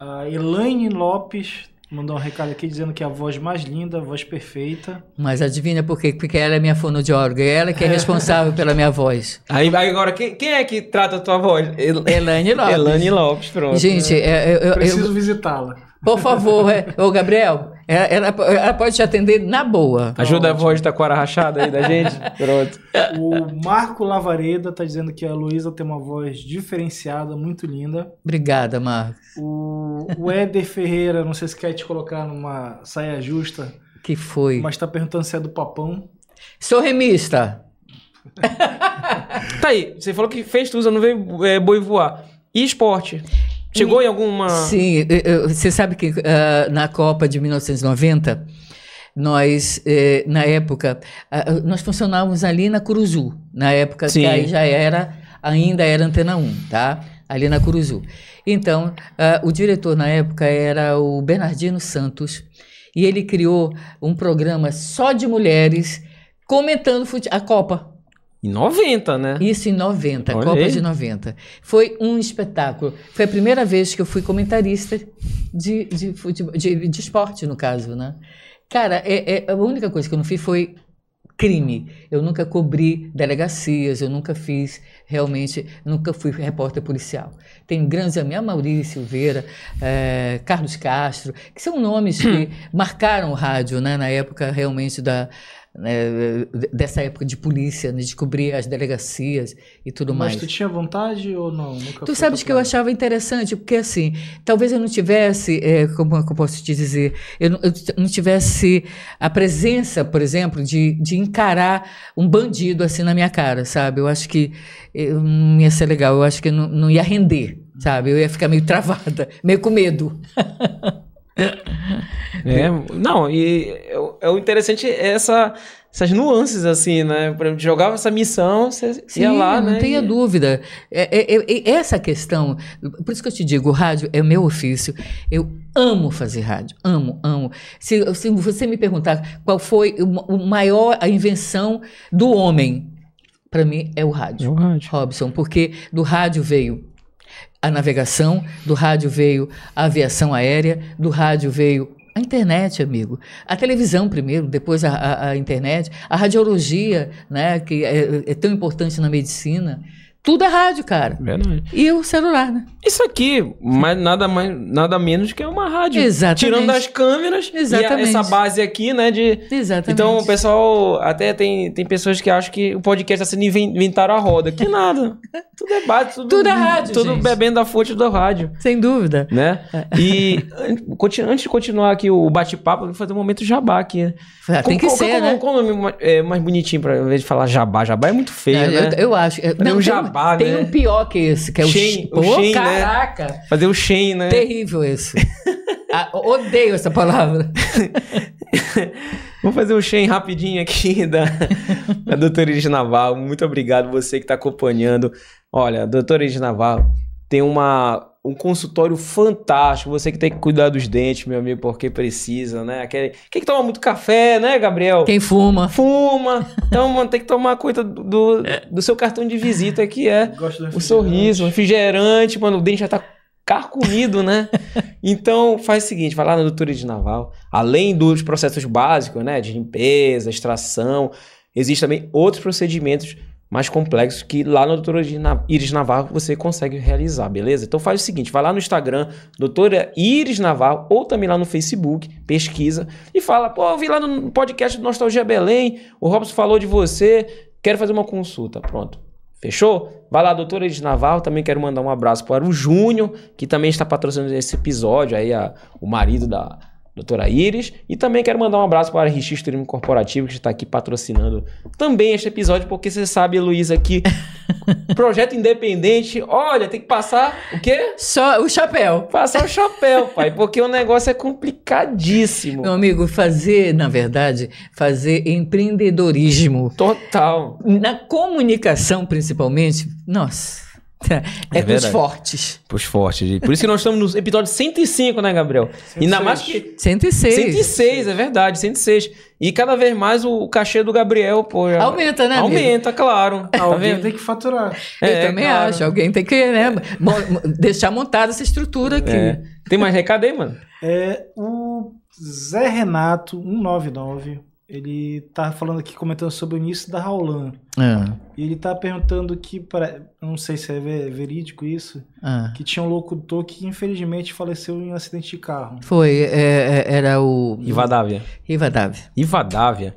A Elaine Lopes mandou um recado aqui dizendo que é a voz mais linda, a voz perfeita. Mas adivinha por quê? Porque ela é minha fonoaudióloga, ela que é responsável pela minha voz. Aí, agora, quem, quem é que trata a tua voz? El- Elaine Lopes. Elane Lopes, pronto. Gente, é, eu- eu- eu- Preciso visitá-la. Por favor, é, ô Gabriel, ela, ela- ela pode te atender na boa. Ajuda a voz da Taquara Rachada aí da gente. Pronto. O Marco Lavareda tá dizendo que a Luísa tem uma voz diferenciada, muito linda. Obrigada, Marcos. O, o Éder Ferreira, não sei se quer te colocar numa saia justa, Que foi? mas tá perguntando se é do papão. Sou remista. Tá aí, você falou que fez tudo, não veio é, boi voar. E esporte? Chegou em alguma... Sim, você sabe que ah, na Copa de 1990, nós, eh, na época, ah, nós funcionávamos ali na Curuzu, na época Sim. que aí já era, ainda era Antena 1, tá? Ali na Curuzu. Então, ah, o diretor na época era o Bernardino Santos, e ele criou um programa só de mulheres comentando a Copa. Em 90, né? Isso em 90, Olha Copa de 90. Foi um espetáculo. Foi a primeira vez que eu fui comentarista de, de, futebol, de, de esporte, no caso, né? Cara, é, é- a única coisa que eu não fiz foi crime. Eu nunca cobri delegacias, eu nunca fiz, realmente, nunca fui repórter policial. Tem grandes amigos, a Maurício Silveira, eh, Carlos Castro, que são nomes que marcaram o rádio, né? Na época, realmente, da... né, dessa época de polícia, né, de cobrir as delegacias e tudo Mas mais. tu tinha vontade ou não? Nunca Tu sabes que eu achava interessante, porque assim, talvez eu não tivesse, é, como é eu posso te dizer, eu não, eu não tivesse a presença, por exemplo, de, de encarar um bandido assim na minha cara, sabe? Eu acho que eu não ia ser legal, eu acho que não, não ia render, sabe? Eu ia ficar meio travada, meio com medo. É, não, e é, o- é o interessante é essa, essas nuances, assim, né? Por exemplo, jogava essa missão, você ia lá, não né? tenha e- dúvida. É, é- é- essa questão, por isso que eu te digo, o rádio é o meu ofício. Eu amo fazer rádio, amo, amo. Se, se você me perguntar qual foi o, o maior a invenção do homem, para mim é o rádio. É o rádio. Robson, porque do rádio veio a navegação, do rádio veio a aviação aérea, do rádio veio a internet, amigo. A televisão primeiro, depois a, a- a internet, a radiologia, né, que é, é tão importante na medicina. Tudo é rádio, cara. Verdade. E o celular, né? Isso aqui, mas nada, mais, nada menos que é uma rádio. Exatamente. Tirando as câmeras Exatamente. e a- essa base aqui, né? De... Exatamente. Então, o pessoal, até tem, tem pessoas que acham que o podcast está sendo inven- inventaram a roda. Que nada. tudo é base, tudo, Tudo é rádio, Tudo gente. bebendo da fonte do rádio. Sem dúvida. Né? E an- conti- antes de continuar aqui o bate-papo, vou fazer um momento jabá aqui. né? Ah, tem que Como- ser, como, né? Qual o nome ma- é, mais bonitinho, pra, ao invés de falar jabá? Jabá é muito feio, É, né? eu, eu acho. é, um tem jabá, tem né? um pior que esse, que é o, Shein, o Shein, né? caraca. Fazer o Shen, né? Terrível esse. Ah, odeio essa palavra. Vou fazer um Shen rapidinho aqui da, da doutora Iris Navarro. Muito obrigado você que está acompanhando. Olha, doutora Iris Navarro tem uma, um consultório fantástico. Você que tem que cuidar dos dentes, meu amigo, porque precisa, né? Aquele, quem que toma muito café, né, Gabriel? Quem fuma. Fuma. Então, mano, tem que tomar conta do, do, do seu cartão de visita, que é o sorriso, o refrigerante, mano, o dente já tá carcomido, né? Então, faz o seguinte, vai lá na doutora de Naval, além dos processos básicos, né, de limpeza, extração, existem também outros procedimentos mais complexos que lá na doutora Iris Navarro você consegue realizar, beleza? Então faz o seguinte, vai lá no Instagram, doutora Iris Navarro, ou também lá no Facebook, pesquisa, e fala, pô, eu vi lá no podcast do Nostalgia Belém, o Robson falou de você, quero fazer uma consulta, pronto. Fechou? Vai lá, doutora Iris Navarro. Também quero mandar um abraço para o Júnior, que também está patrocinando esse episódio, aí a- o marido da doutora Iris. E também quero mandar um abraço para a Rixis Turismo Corporativo, que está aqui patrocinando também este episódio, porque você sabe, Luísa, que projeto independente, olha, tem que passar o quê? Só o chapéu. Passar o chapéu, pai, porque o negócio é complicadíssimo. Meu amigo, fazer, na verdade, fazer empreendedorismo Total. na comunicação, principalmente, nossa, é, É com os verdade. fortes. Pros fortes. Por isso que nós estamos no episódio 105, né, Gabriel? Ainda mais que 106. 106, é verdade, 106. E cada vez mais o cachê do Gabriel, pô. já- Aumenta, né, amigo? Aumenta, claro. Tá Alguém tem que faturar. Eu É, também claro. acho. Alguém tem que né, deixar montada essa estrutura aqui. É. Tem mais recado aí, mano? É, o Zé Renato, 199, ele tá falando aqui, comentando sobre o início da Raulan. Ah, E ele tá perguntando que, para- não sei se é ve- verídico isso, ah. que tinha um locutor que infelizmente faleceu em um acidente de carro. Foi, é, é, era o Ivadávia. Rivadavia. Ivadávia.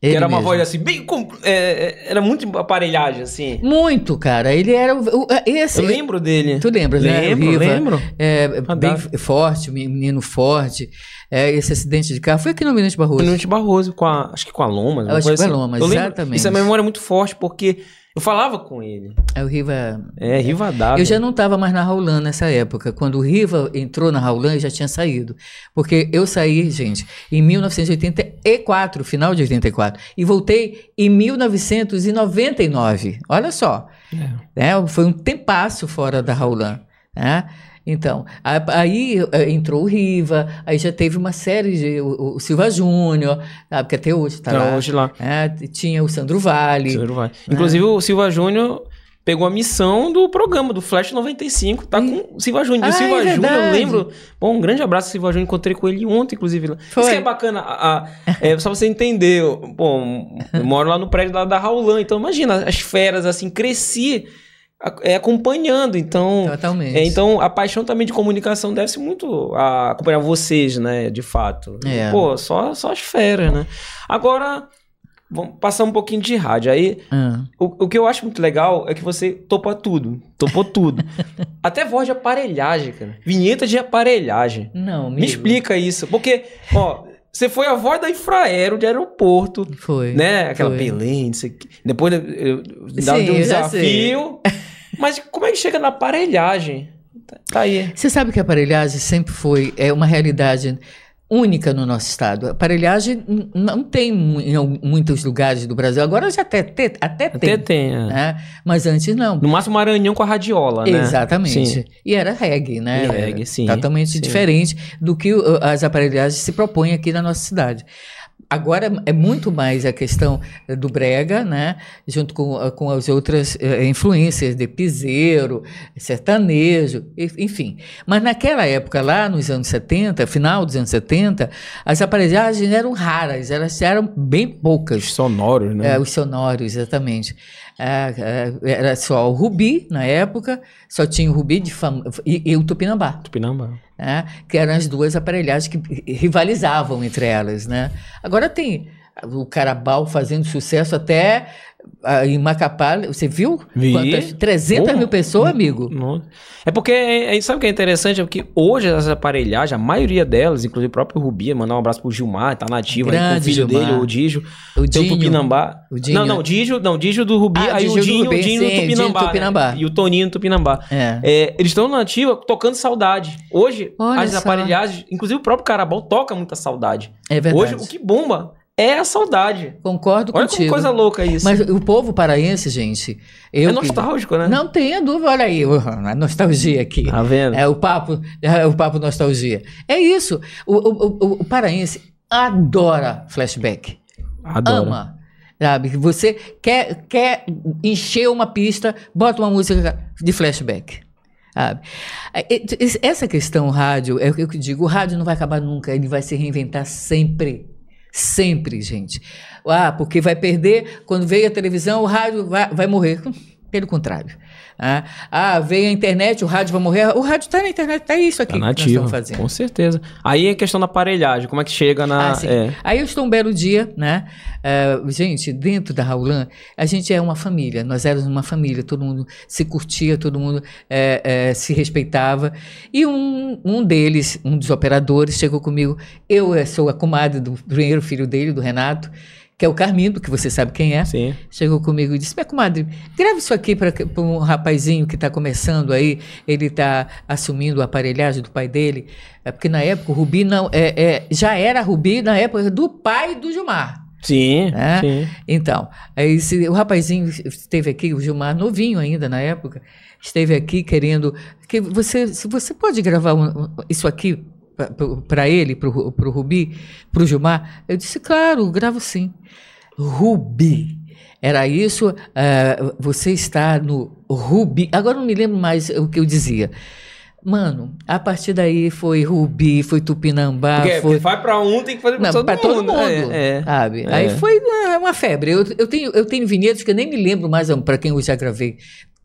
Que Ele era uma mesmo. voz assim, bem. é, é, era muito aparelhagem, assim. Muito, cara. Ele era o, o- esse. Eu lembro dele. Tu lembras, né? Lembro, Riva. lembro. É, bem forte, menino forte. É, esse acidente de carro foi aqui no Almirante Barroso. Almirante Barroso, com a, acho que com a uma acho que com a assim. Lomas, Eu lembro- exatamente. Isso é memória muito forte, porque Eu falava com ele. É o Riva. É, Riva Dávila. Eu já não estava mais na Raulan nessa época. Quando o Riva entrou na Raulan, eu já tinha saído. Porque eu saí, gente, em 1984, final de 84. E voltei em 1999. Olha só. É. É, foi um tempasso fora da Raulan. Né? Então, aí eh, entrou o Riva, aí já teve uma série de. O, o Silva Júnior, porque até hoje está lá. hoje lá. É, tinha o Sandro Vale. Sandro vale. Né? Inclusive, o Silva Júnior pegou a missão do programa, do Flash 95, tá com o Silva Júnior. E o Ah, Silva é Júnior, eu lembro. Bom, um grande abraço, Silva Júnior. Encontrei com ele ontem, inclusive. Foi. Isso que é bacana. a- a- é, só você entender. Bom, eu moro lá no prédio lá da Raulan, então imagina, as feras assim, cresci é, acompanhando. Então. Totalmente. É, então, a paixão também de comunicação deve-se muito a acompanhar vocês, né? De fato. É. Pô, só, só as feras, né? Agora, vamos passar um pouquinho de rádio. Aí, Ah. o, o que eu acho muito legal é que você topa tudo. Topou tudo. Até voz de aparelhagem, cara. Vinheta de aparelhagem. Não, amigo. Me explica isso. Porque, ó, você foi a voz da Infraero de aeroporto. Foi. Né? Aquela foi. Belém. Depois eu, eu, Sim, de um desafio. Mas como é que chega na aparelhagem? Tá- Tá aí. Você sabe que a aparelhagem sempre foi é uma realidade única no nosso estado. A aparelhagem não tem em muitos lugares do Brasil. Agora já até, até, até tem. Até tem. é. né? Mas antes não. No máximo Maranhão com a radiola, né? Exatamente. Sim. E era reggae, né? E reggae, sim, Totalmente sim. diferente do que as aparelhagens se propõem aqui na nossa cidade. Agora é muito mais a questão eh, do brega, né? Junto com, uh, com as outras eh, influências de piseiro, sertanejo, enfim. Mas naquela época, lá nos anos 70, final dos anos 70, as aparelhagens eram raras, elas eram bem poucas. Os sonoros, né? É, os sonoros, exatamente. É, é, era só o Rubi, na época, só tinha o Rubi de fam... e, e o Tupinambá, Tupinambá. Né? que eram as duas aparelhagens que rivalizavam entre elas. Né? Agora tem o Carabal fazendo sucesso até ah, em Macapá. Você viu? Vi. Quantas? 300 Porra. mil pessoas, amigo? Não. É porque, é, é- sabe o que é interessante? É porque hoje as aparelhagens, a maioria delas, inclusive o próprio Rubi, mandar um abraço pro Gilmar, tá nativo aí com o filho Gilmar. dele, o Dijo. O Tem o Dinho. Tupinambá. O Dinho. Não, não, Dijo, não, Dijo do Rubi, Ah, aí Dijo o do Dinho, Rubi, o Dinho sim, do Dinho Tupinambá. Tupinambá. né? E o Toninho do Tupinambá. É. É, eles estão na ativa tocando saudade. Hoje, Olha as só. aparelhagens, inclusive o próprio Carabal toca muita saudade. É verdade. Hoje, o que bomba é a saudade. Concordo Olha contigo. que coisa louca isso. Mas o povo paraense, gente. Eu é que- nostálgico, né? Não tenha dúvida, olha aí, a nostalgia aqui. Tá vendo? É o papo, é o papo nostalgia. É isso. O, o, o, o paraense adora flashback. Adoro. Ama. Sabe? Você quer, quer encher uma pista, bota uma música de flashback. Sabe? É, é, Essa questão rádio, é o que eu digo, o rádio não vai acabar nunca, ele vai se reinventar sempre. Sempre, gente. Ah, porque vai perder, quando veio a televisão, o rádio vai, vai morrer. Pelo contrário. Ah, ah, veio a internet, o rádio vai morrer. O rádio está na internet, tá isso aqui Tá que nós nativo, estamos fazendo. com certeza. Aí é questão da aparelhagem, como é que chega na... Ah, é. Aí eu estou um belo dia, né? Eh, gente, dentro da Raulan, a gente é uma família. Nós éramos uma família. Todo mundo se curtia, todo mundo eh, eh, se respeitava. E um, um deles, um dos operadores, chegou comigo. Eu sou a comadre do primeiro filho dele, do Renato, que é o Carmindo, que você sabe quem é. Sim. Chegou comigo e disse: Minha comadre, grava isso aqui para um rapazinho que está começando aí. Ele está assumindo a aparelhagem do pai dele. É porque na época o Rubi não, é, é, já era Rubi na época do pai do Gilmar. Sim, É? sim. Então, aí se- o rapazinho esteve aqui, o Gilmar, novinho ainda na época, esteve aqui querendo que você, você pode gravar um- isso aqui para ele, para o Rubi, para o Gilmar, eu disse, claro, gravo sim. Rubi. Era isso, ah, você está no Rubi. Agora não me lembro mais o que eu dizia. Mano, a partir daí foi Rubi, foi Tupinambá, Porque foi vai pra um, tem que fazer pra não, todo pra mundo. todo mundo, É, é. sabe? É. Aí foi é, uma febre. Eu, eu tenho, eu tenho vinhetos que eu nem me lembro mais para quem eu já gravei.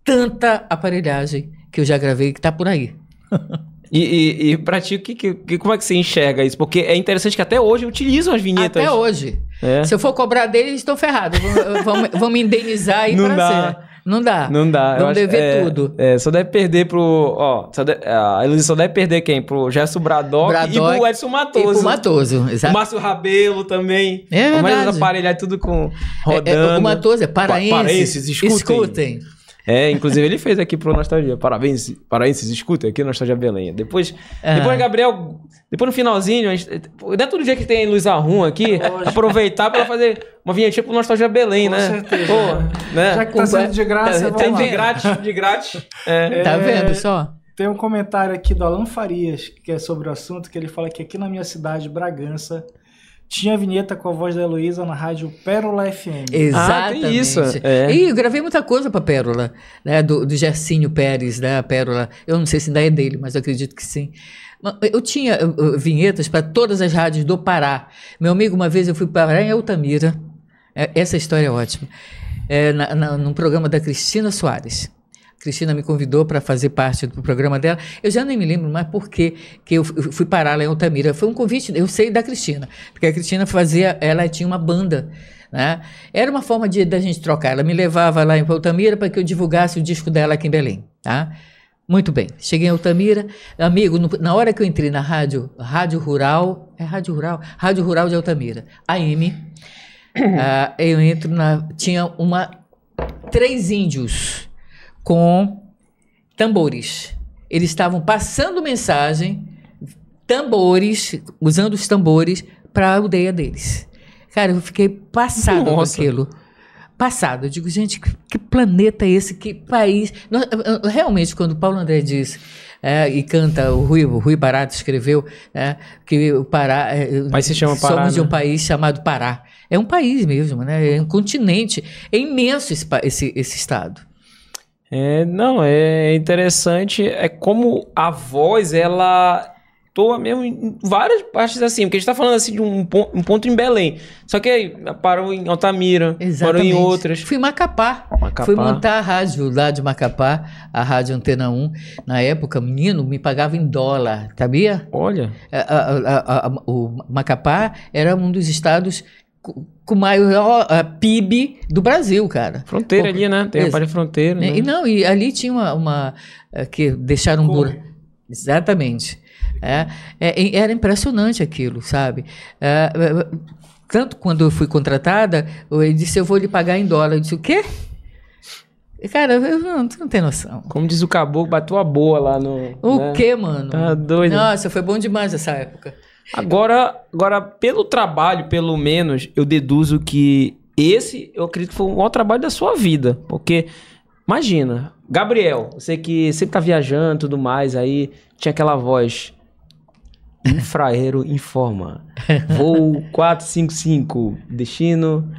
Tanta aparelhagem que eu já gravei que tá por aí. E, e, e pra ti, que, que, como é que você enxerga isso? Porque é interessante que até hoje utilizam as vinhetas. Até hoje. É. Se eu for cobrar deles, estão ferrados. Vão, vão, vão me indenizar aí Não dá. Não dá. Não dá. Acho- dever é, tudo. É, só deve perder pro. Ó, só de- a Heloísa só deve perder quem? Pro Gerson Bradock, e Bradock pro Edson E Matoso. pro Matoso, O exato. Márcio Rabelo também. É verdade. dos aparelhos tudo com. É, é, Rodando. o Matoso é paraense. Pa- paraenses, escutem. escutem. É, inclusive ele fez aqui pro Nostalgia. Parabéns, paraenses, escutem aqui no Nostalgia Belém. Depois, Ah. depois Gabriel, depois no finalzinho, a gente, não é todo dia que tem Luiz Arrum aqui, aproveitar pra fazer uma vinhetinha pro Nostalgia Belém, Com né? certeza. Pô, né? Já que tá sendo de graça, É, vamos tem lá. de grátis, de grátis. É. Tá É, vendo só? Tem um comentário aqui do Alan Farias, que é sobre o assunto, que ele fala que aqui na minha cidade, Bragança, tinha vinheta com a voz da Heloísa na rádio Pérola FM. Exatamente. Ah, tem isso, é. E eu gravei muita coisa pra Pérola, né? Do, do Gercinho Pérez, né? A Pérola. Eu não sei se ainda é dele, mas eu acredito que sim. Eu tinha vinhetas para todas as rádios do Pará. Meu amigo, uma vez eu fui parar em Altamira. É, Essa história é ótima. É, na, na, num programa da Cristina Soares. Cristina me convidou para fazer parte do programa dela. Eu já nem me lembro mais por que que eu fu- fui parar lá em Altamira. Foi um convite, eu sei da Cristina, porque a Cristina fazia, ela tinha uma banda. Né? Era uma forma de da gente trocar. Ela me levava lá em Altamira para que eu divulgasse o disco dela aqui em Belém. Tá? Muito bem. Cheguei em Altamira. Amigo, no- na hora que eu entrei na rádio, Rádio Rural, é Rádio Rural? Rádio Rural de Altamira, AM, ah, eu entro na. Tinha uma. Três índios com tambores. Eles estavam passando mensagem, tambores, usando os tambores para a aldeia deles. Cara, eu fiquei passado com aquilo. Passado. Eu digo, gente, que, que planeta é esse? Que país? Nós- realmente, quando o Paulo André diz é, e canta, o Rui, o Rui Barato escreveu é, que o Pará. é, país se chama Pará, Somos de um né? país chamado Pará. É um país mesmo, né? É um continente. É imenso esse, esse, esse estado. É, não, é interessante. É como a voz, ela toa mesmo em várias partes assim. Porque a gente tá falando assim de um, pon- um ponto em Belém. Só que aí parou em Altamira, parou em outras. Fui em Macapá. Macapá. Fui montar a rádio lá de Macapá, a Rádio Antena 1. Na época, menino, me pagava em dólar, sabia? Olha, a- a- a- o Macapá era um dos estados co- com maior ah, PIB do Brasil, cara. fronteira Pô, ali, né? Tem a ex- parte de fronteira. Né? E não, e ali tinha uma. uma, eh, que deixaram um buraco. Exatamente. É, é, era impressionante aquilo, sabe? É, é, tanto quando eu fui contratada, ele disse: Eu vou lhe pagar em dólar. Eu disse: O quê? Cara, eu não, tu não tem noção. Como diz o caboclo, bateu a boa lá no. O né? quê, mano? Tá doido. Nossa, foi bom demais essa época. Agora, agora, pelo trabalho, pelo menos, eu deduzo que esse, eu acredito que foi o maior trabalho da sua vida. Porque, imagina, Gabriel, você que sempre tá viajando e tudo mais, aí tinha aquela voz. Infraero informa. Voo 455, destino.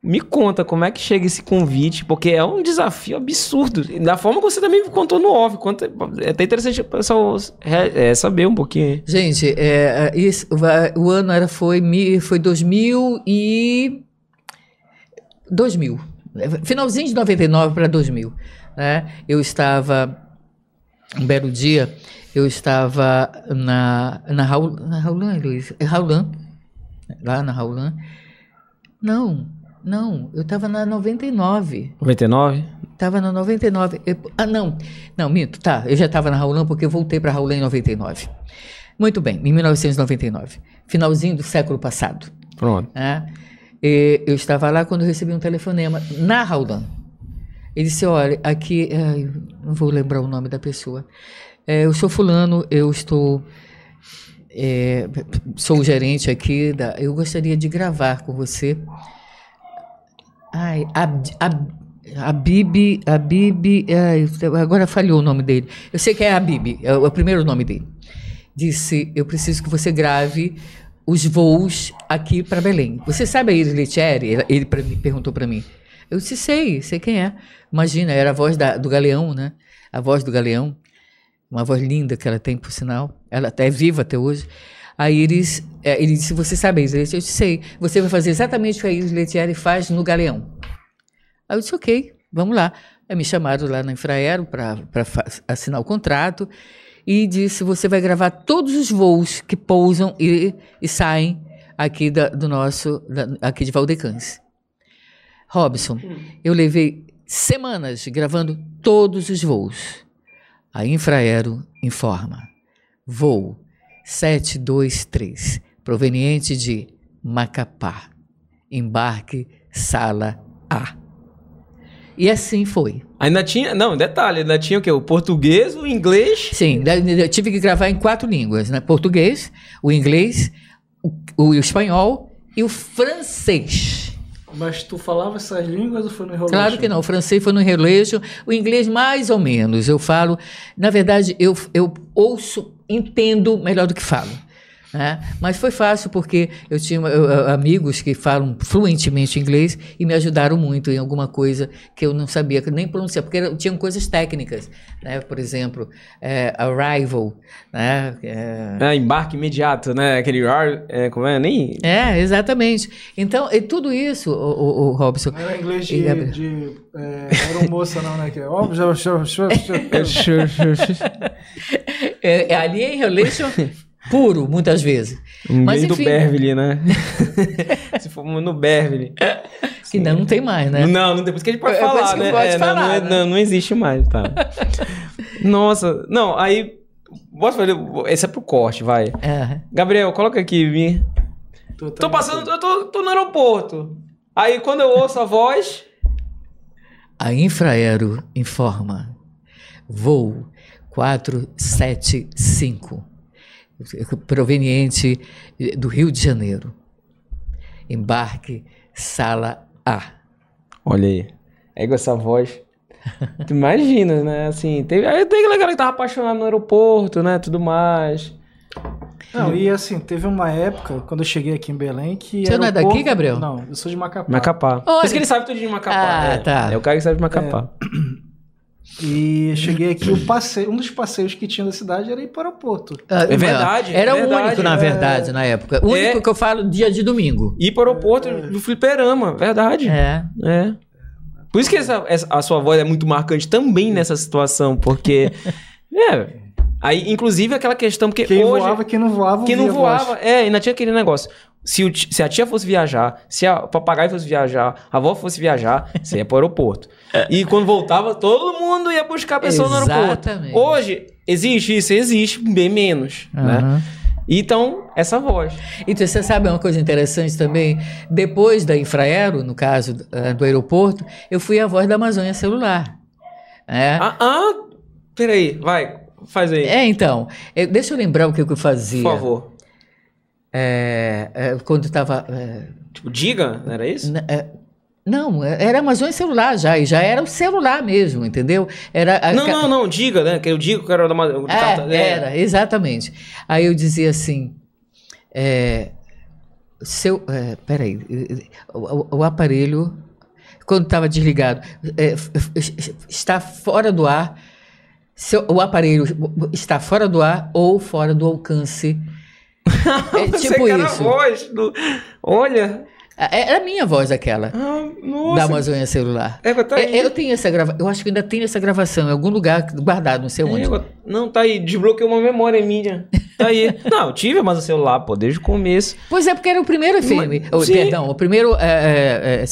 Me conta como é que chega esse convite, porque é um desafio absurdo. Da forma que você também me contou no off. Conta, é até interessante o pessoal é, é, saber um pouquinho. Gente, é, é, isso, va- o ano era, foi, foi 2000 e... 2000. Finalzinho de 99 para 2000. Né? Eu estava, um belo dia, eu estava na, na, Raul, na Raulan, Luiz? É Raulan, lá na Raulan. Não, não, eu estava na 99. 99? Tava na 99. Eu- ah, não. Não, minto. Tá, eu já estava na Raulã porque eu voltei para Raulã em 99. Muito bem, em 1999. Finalzinho do século passado. Pronto. E eu estava lá quando eu recebi um telefonema na Raulã. Ele disse: Olha, aqui. ai, não vou lembrar o nome da pessoa. É, eu sou Fulano, eu estou. é, sou o gerente aqui. Da, eu gostaria de gravar com você. Ai, a, a, a Bibi, a Bibi, ai, agora falhou o nome dele. Eu sei que é a Bibi, é o, é o primeiro nome dele. Disse: Eu preciso que você grave os voos aqui para Belém. Você sabe a Iris Letieri? Ele, pra perguntou para mim. Eu disse: Sei, sei quem é. Imagina, era a voz da- do Galeão, né? A voz do Galeão. Uma voz linda que ela tem, por sinal. Ela até é viva até hoje. A Iris, é, ele disse: Você sabe Letieri? Eu disse: Sei. Você vai fazer exatamente o que a Iris Letieri faz no Galeão. Aí eu disse: Ok, vamos lá. Aí me chamaram lá na Infraero para assinar o contrato e disse: Você vai gravar todos os voos que pousam e, e saem aqui da- do nosso, da- aqui de Valdecães. Robson, eu levei semanas gravando todos os voos. A Infraero informa. Voo 723, proveniente de Macapá. Embarque sala A. E assim foi. Ainda tinha. Não, detalhe, ainda tinha o quê? O português, o inglês. Sim, eu tive que gravar em quatro línguas, né? Português, o inglês, o, o espanhol e o francês. Mas tu falava essas línguas ou foi no enroleixo? Claro que não. O francês foi no enroleixo. O inglês, mais ou menos. Eu falo. Na verdade, eu, eu ouço, entendo melhor do que falo. Né? Mas foi fácil porque eu tinha eu, amigos que falam fluentemente inglês e me ajudaram muito em alguma coisa que eu não sabia nem pronunciar, porque tinham coisas técnicas, né? por exemplo, é, arrival, né? É... É, embarque imediato, né? Aquele é, como é? Nem... É, exatamente. Então, e tudo isso, o, o, o Robson... Era inglês de, e, de é, aeromoça não, né? Que é, é, ali em relation puro, muitas vezes. Um Mas enfim, do Beverly, né? Se for no Beverly. Que não, não tem mais, né? Não, não tem. Por isso que a gente pode é, falar, né? Pode é, falar, não, né? não, não, existe mais, tá? Nossa, não, aí. Posso fazer. Esse é pro corte, vai. É. Gabriel, coloca aqui, Vim. Tô, tô passando, eu tô, tô no aeroporto. Aí quando eu ouço a voz. A Infraero informa. Voo 475 proveniente do Rio de Janeiro. Embarque, sala A. Olha aí. É com essa voz. tu imagina, né? Assim, teve, aí tem galera que tava apaixonado no aeroporto, né? Tudo mais. Não, e assim, teve uma época, quando eu cheguei aqui em Belém, que. Você não é daqui, Gabriel? Não, eu sou de Macapá. Macapá. Por isso que ele sabe tudo de Macapá. Ah, é. tá. É o cara que sabe de Macapá. É. E cheguei aqui, o passeio, um dos passeios que tinha da cidade era ir para o aeroporto. Ah, é verdade. Era é o único, na verdade, é... na época. O único é... que eu falo dia de domingo. Ir para o aeroporto é... do fliperama, verdade. É. É. Por isso que essa, essa, a sua voz é muito marcante também nessa situação, porque. é. Aí, inclusive, aquela questão, porque quem hoje... voava, quem não voava, Quem não voava, é, ainda tinha aquele negócio. Se, o, se a tia fosse viajar, se a, o papagaio fosse viajar, a avó fosse viajar, você ia pro aeroporto. e quando voltava, todo mundo ia buscar a pessoa Exatamente. no aeroporto. Hoje, existe isso? Existe, bem menos, uhum. né? Então, essa voz. Então, você sabe uma coisa interessante também? Depois da Infraero, no caso uh, do aeroporto, eu fui a voz da Amazônia Celular. É. Ah, ah, peraí, vai, faz aí. É, então, eu, deixa eu lembrar o que eu fazia. Por favor. É, é, quando estava. É, tipo, diga, era isso? É, não, era Amazônia celular já, e já era o celular mesmo, entendeu? Era a, não, não, não, diga, né? Que eu digo que era da Amazônia. É, era, exatamente. Aí eu dizia assim. É, seu, é, peraí, o, o aparelho, quando estava desligado, é, está fora do ar, seu, o aparelho está fora do ar ou fora do alcance é tipo isso. voz do... Olha. É, era a minha voz aquela. Ah, da Amazônia Celular. É, tá aí. Eu tenho essa gravação. Eu acho que ainda tenho essa gravação em algum lugar guardado, não sei onde. É, não, tá aí. Desbloqueou uma memória minha. Tá aí. não, eu tive a Amazônia Celular, pô, desde o começo. Pois é, porque era o primeiro FM. Mas, perdão, o primeiro é, é,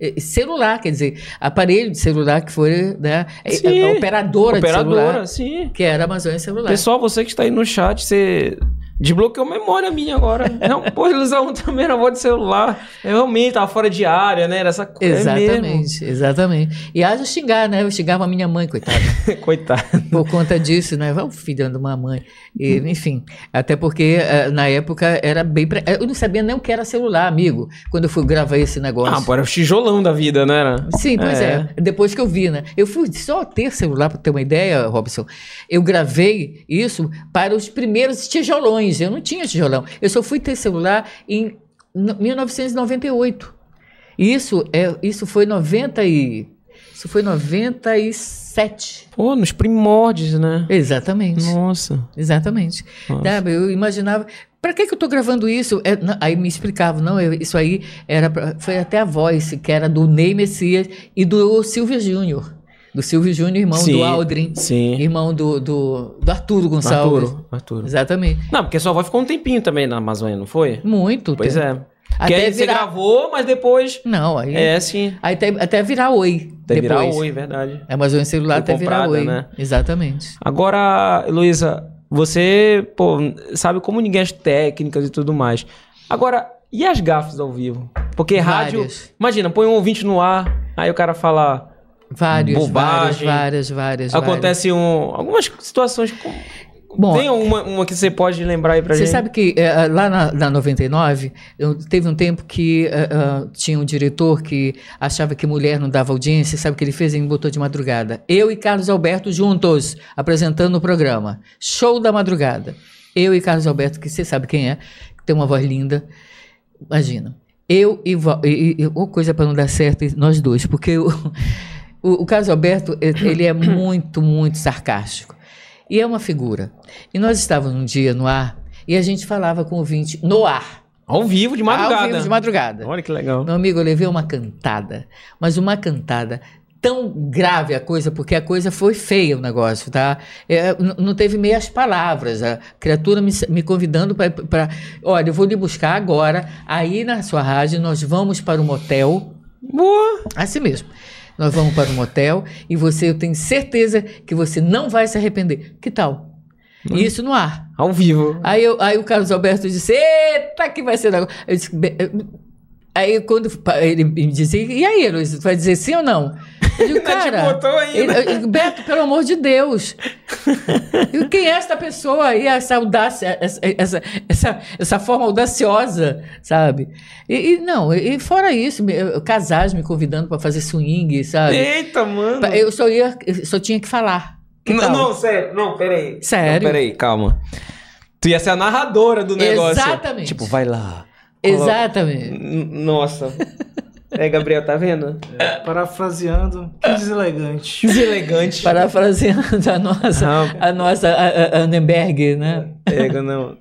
é, celular, quer dizer, aparelho de celular que foi né, sim. operadora, operadora de celular. sim. Que era a Amazônia Celular. Pessoal, você que está aí no chat, você Desbloqueou memória minha agora. Não, pô, usam também na voz de celular. Eu realmente tava fora de área, né? Era essa coisa. Exatamente, é exatamente. E haja xingar, né? Eu xingava a minha mãe, coitada. coitada. Por conta disso, né? Vai o filho de uma mãe. E, enfim, até porque eh, na época era bem. Pre... Eu não sabia nem o que era celular, amigo, quando eu fui gravar esse negócio. Ah, pô, era o tijolão da vida, né? Sim, pois é. é. Depois que eu vi, né? Eu fui só ter celular, pra ter uma ideia, Robson. Eu gravei isso para os primeiros tijolões eu não tinha tijolão. Eu só fui ter celular em 1998. Isso, é, isso foi 90 e... Isso foi 97. Pô, nos primórdios, né? Exatamente. Nossa. Exatamente. Nossa. Eu imaginava, para que, que eu estou gravando isso? É, não, aí me explicava, não, eu, isso aí era pra, foi até a voz, que era do Ney Messias e do Silvio Júnior do Silvio Júnior, irmão sim, do Aldrin. Sim. Irmão do, do, do Arturo Gonçalves. Arturo, Arturo. Exatamente. Não, porque sua avó ficou um tempinho também na Amazônia, não foi? Muito. Pois tempo. é. que Até aí você virar- gravou, mas depois. Não, aí. É, sim. Aí até, até virar oi. Até virar depois. oi, verdade. É, mas o celular Foi até virar comprada, oi. né? Exatamente. Agora, Luísa, você, pô, sabe como ninguém as técnicas e tudo mais. Agora, e as gafes ao vivo? Porque rádio. Várias. Imagina, põe um ouvinte no ar, aí o cara fala. Vários, Bobagem. várias, várias, várias. várias. Acontece um, algumas situações. Com, Bom, tem uma, uma que você pode lembrar aí pra Você gente? sabe que eh, lá na, na 99, eu, teve um tempo que eh, ah, tinha um diretor que achava que mulher não dava audiência. Sabe o que ele fez? Ele me botou de madrugada. Eu e Carlos Alberto juntos, apresentando o programa. Show da madrugada. Eu e Carlos Alberto, que você sabe quem é, que tem uma voz linda. Imagina. Eu e, e, e ou coisa para não dar certo, nós dois, porque o, o, o Carlos Alberto, ele é muito, muito sarcástico. E é uma figura. E nós estávamos um dia no ar e a gente falava com o ouvinte no ar. Ao vivo, de madrugada. Ao vivo de madrugada. Olha que legal. Meu amigo, eu levei uma cantada, mas uma cantada tão grave a coisa, porque a coisa foi feia o negócio, tá? É, não teve meias palavras. A criatura me, me convidando para. Olha, eu vou lhe buscar agora. Aí na sua rádio, nós vamos para o motel. Boa. Assim mesmo. Nós vamos para o motel e você, eu tenho certeza que você não vai se arrepender. Que tal? Isso no ar. Ao vivo. Aí, eu- aí o Carlos Alberto disse: Eita, que vai ser negócio. Eu disse, "Be- eh, Aí quando ele me dizia, e aí, Luiz, vai dizer sim ou não? Eu digo, te cara, botou ainda. ele- eu Beto, pelo amor de Deus. E quem é essa pessoa aí, essa audácia, essa, essa, essa, essa forma audaciosa, sabe? E, e não, e fora isso, casais me convidando para fazer swing, sabe? Eita, mano. Eu só ia, eu só tinha que falar. Que não, não, sério. Não, peraí. Sério? Não, peraí, calma. Tu ia ser a narradora do negócio. Exatamente. Tipo, vai lá. Exatamente. Nossa. É, Gabriel, tá vendo? Parafraseando, que deselegante. Deselegante. Parafraseando a nossa, Ah. a nossa a, a Annenberg, né? Pega, não.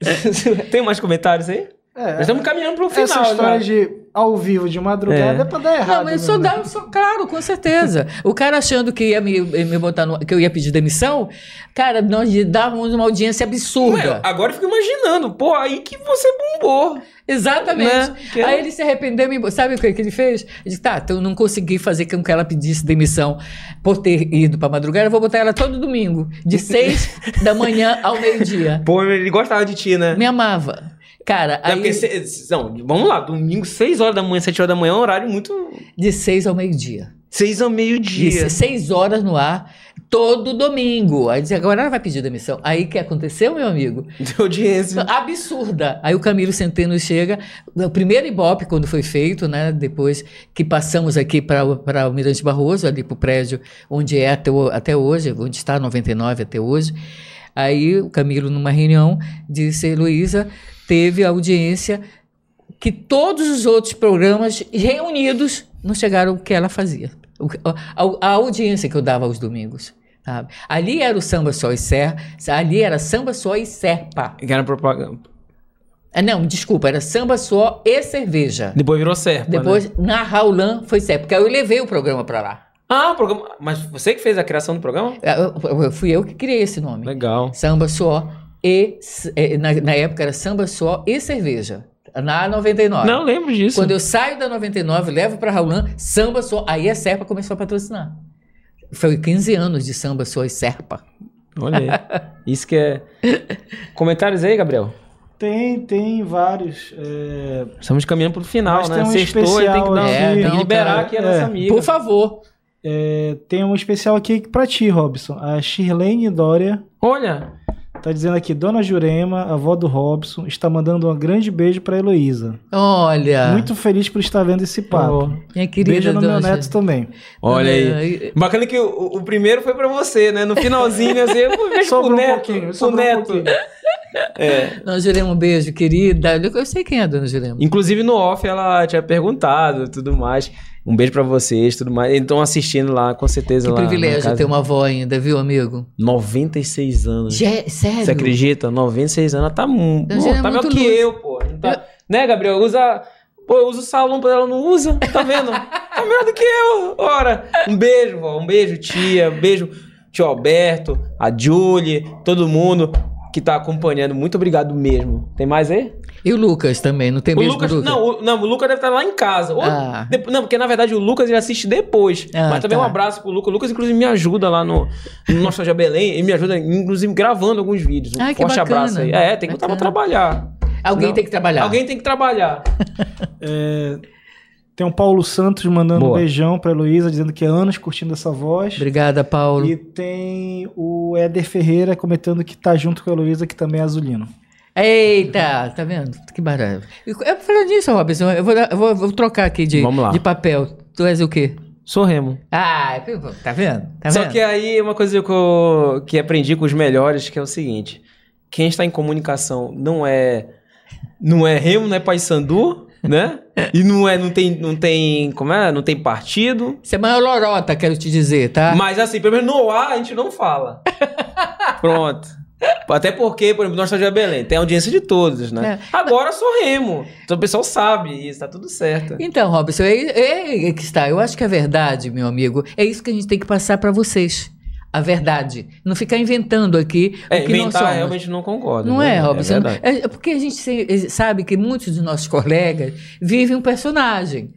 Tem mais comentários aí? É, Nós estamos caminhando pro final. essa história já. de ao vivo de madrugada É. é, pra dar errado. Não, mas né? dá, só, claro, com certeza. O cara achando que ia me, me botar no, que eu ia pedir demissão, cara, nós dávamos uma audiência absurda. Ué, agora eu fico imaginando. Pô, aí que você bombou. Exatamente. Né? Que- Aí ele se arrependeu, me... sabe o que, que ele fez? Ele disse, tá, então eu não consegui fazer com que ela pedisse demissão por ter ido pra madrugada, eu vou botar ela todo domingo, de seis da manhã ao meio-dia. Pô, ele gostava de ti, né? Me amava. Cara, aí cê- não, vamos lá, domingo, 6 horas da manhã, 7 horas da manhã, é um horário muito. de seis ao meio-dia. 6 ao meio-dia. Isso, seis horas no ar, todo domingo. Aí dizia, agora ela vai pedir demissão. Aí o que aconteceu, meu amigo? De audiência. Absurda. Aí o Camilo Centeno chega, o primeiro Ibope, quando foi feito, né? Depois que passamos aqui para o Mirante Barroso, ali para o prédio onde é até, até hoje, onde está 99 até hoje. Aí o Camilo, numa reunião, disse, Luísa, teve audiência que todos os outros programas reunidos não chegaram ao que ela fazia. O- A, audiência que eu dava aos domingos. sabe? Ali era o samba só e ser, ali era samba só e serpa. Que era propaganda. Ah, não, desculpa, era samba só e cerveja. Depois virou Serpa. Depois, Né? na Raulan, foi serpa, porque aí eu levei o programa pra lá. Ah, o programa. Mas você que fez a criação do programa? Eu- eu- eu- fui eu que criei esse nome. Legal. Samba só e. Na, na época era samba só e cerveja. Na 99. Não, lembro disso. Quando eu saio da 99, levo pra Raulan, samba só. Aí a Serpa começou a patrocinar. Foi 15 anos de samba só e Serpa. Olha aí. Isso que é. Comentários aí, Gabriel? Tem, tem vários. é, Estamos caminhando pro final, Mas né? tem um Sextou, tem que, especial dar, aqui. tem que Não, liberar cara, aqui a nossa é. amiga. Por favor. É, tem um especial aqui pra ti, Robson. A Shirlene Dória Olha, tá dizendo aqui: Dona Jurema, avó do Robson, está mandando um grande beijo pra Heloísa. Olha. Muito feliz por estar vendo esse papo. Minha querida Beijo no meu neto também. olha aí. Bacana que o, o primeiro foi pra você, né? No finalzinho, assim, eu vou ver pro um neto. pro um neto. pouquinho. É. Dona Jurema, um beijo, querida. Eu sei quem é a Dona Jurema. Inclusive no off ela tinha perguntado e tudo mais. Um beijo pra vocês, tudo mais. Eles estão assistindo lá, com certeza. Que lá privilégio ter uma avó ainda, viu, amigo? 96 anos. Já- sério? Você acredita? 96 anos. Ela tá, mu- Ela pô, é tá melhor muito que luz. eu, pô. Tá- Né, Gabriel? Usa. Pô, eu uso o salão, ela não usa. Tá vendo? tá melhor do que eu. Ora. Um beijo, vó. Um beijo, tia. Um beijo, tio Alberto, a Julie, todo mundo. Que tá acompanhando. Muito obrigado mesmo. Tem mais aí? E o Lucas também, não tem O mesmo Lucas, Lucas? não, o, não, o Lucas deve estar lá em casa. Ou Ah. depo- não, porque na verdade o Lucas ele assiste depois. Ah, Mas também tá. um abraço pro Lucas. O Lucas, inclusive, me ajuda lá no, no Nostalgia Belém. Ele me ajuda, inclusive, gravando alguns vídeos. Um que forte bacana. abraço aí. É, tem que botar pra trabalhar. Alguém Não. tem que trabalhar. Alguém tem que trabalhar. É, tem o Paulo Santos mandando Boa. um beijão pra Heloísa, dizendo que é anos curtindo essa voz. Obrigada, Paulo. E tem o Éder Ferreira comentando que tá junto com a Heloísa, que também é azulino. Eita, tá vendo? Que barato. E Eu falando nisso, Robson, eu vou, eu vou, vou trocar aqui de, Vamos lá. de papel. Tu és o quê? Sou Remo. Ah, tá vendo? Tá Só vendo? que aí uma coisa que eu que aprendi com os melhores, que é o seguinte: quem está em comunicação não é não é Remo, não é Paysandu, né? E não é não tem não tem como é, não tem partido. Você é maior lorota, quero te dizer, tá? Mas assim, pelo menos no ar a gente não fala. Pronto. Até porque, por exemplo, nós estamos de Belém, tem audiência de todos, né? Agora eu sou Remo. Então o pessoal sabe isso, tá tudo certo. Então, Robson, é, é, é que está. Eu acho que a verdade, meu amigo, é isso que a gente tem que passar para vocês. A verdade. Não ficar inventando aqui É, o que não inventar realmente não concordo. Não né? é, Robson? verdade. É, é porque a gente se- sabe que muitos dos nossos colegas vivem um personagem.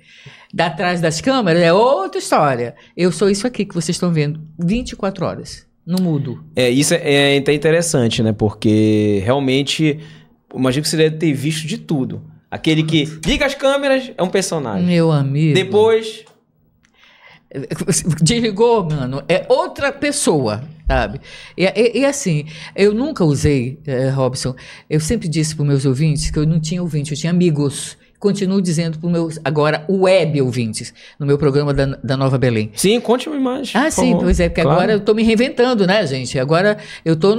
Da trás das câmeras é outra história. Eu sou isso aqui que vocês estão vendo 24 horas. Não mudo. É, isso é, é até interessante, né? Porque realmente, imagino que você deve ter visto de tudo. Aquele que liga as câmeras é um personagem. Meu amigo. Depois, Desligou, mano, é outra pessoa, sabe? E, e- e assim, eu nunca usei, eh, Robson, eu sempre disse para meus ouvintes que eu não tinha ouvinte, eu tinha amigos. Continuo dizendo para meus, agora, web ouvintes, no meu programa da, da Nova Belém. sim, conte-me mais. Ah, sim, favor. pois é, porque Claro. agora eu estou me reinventando, né, gente? Agora eu estou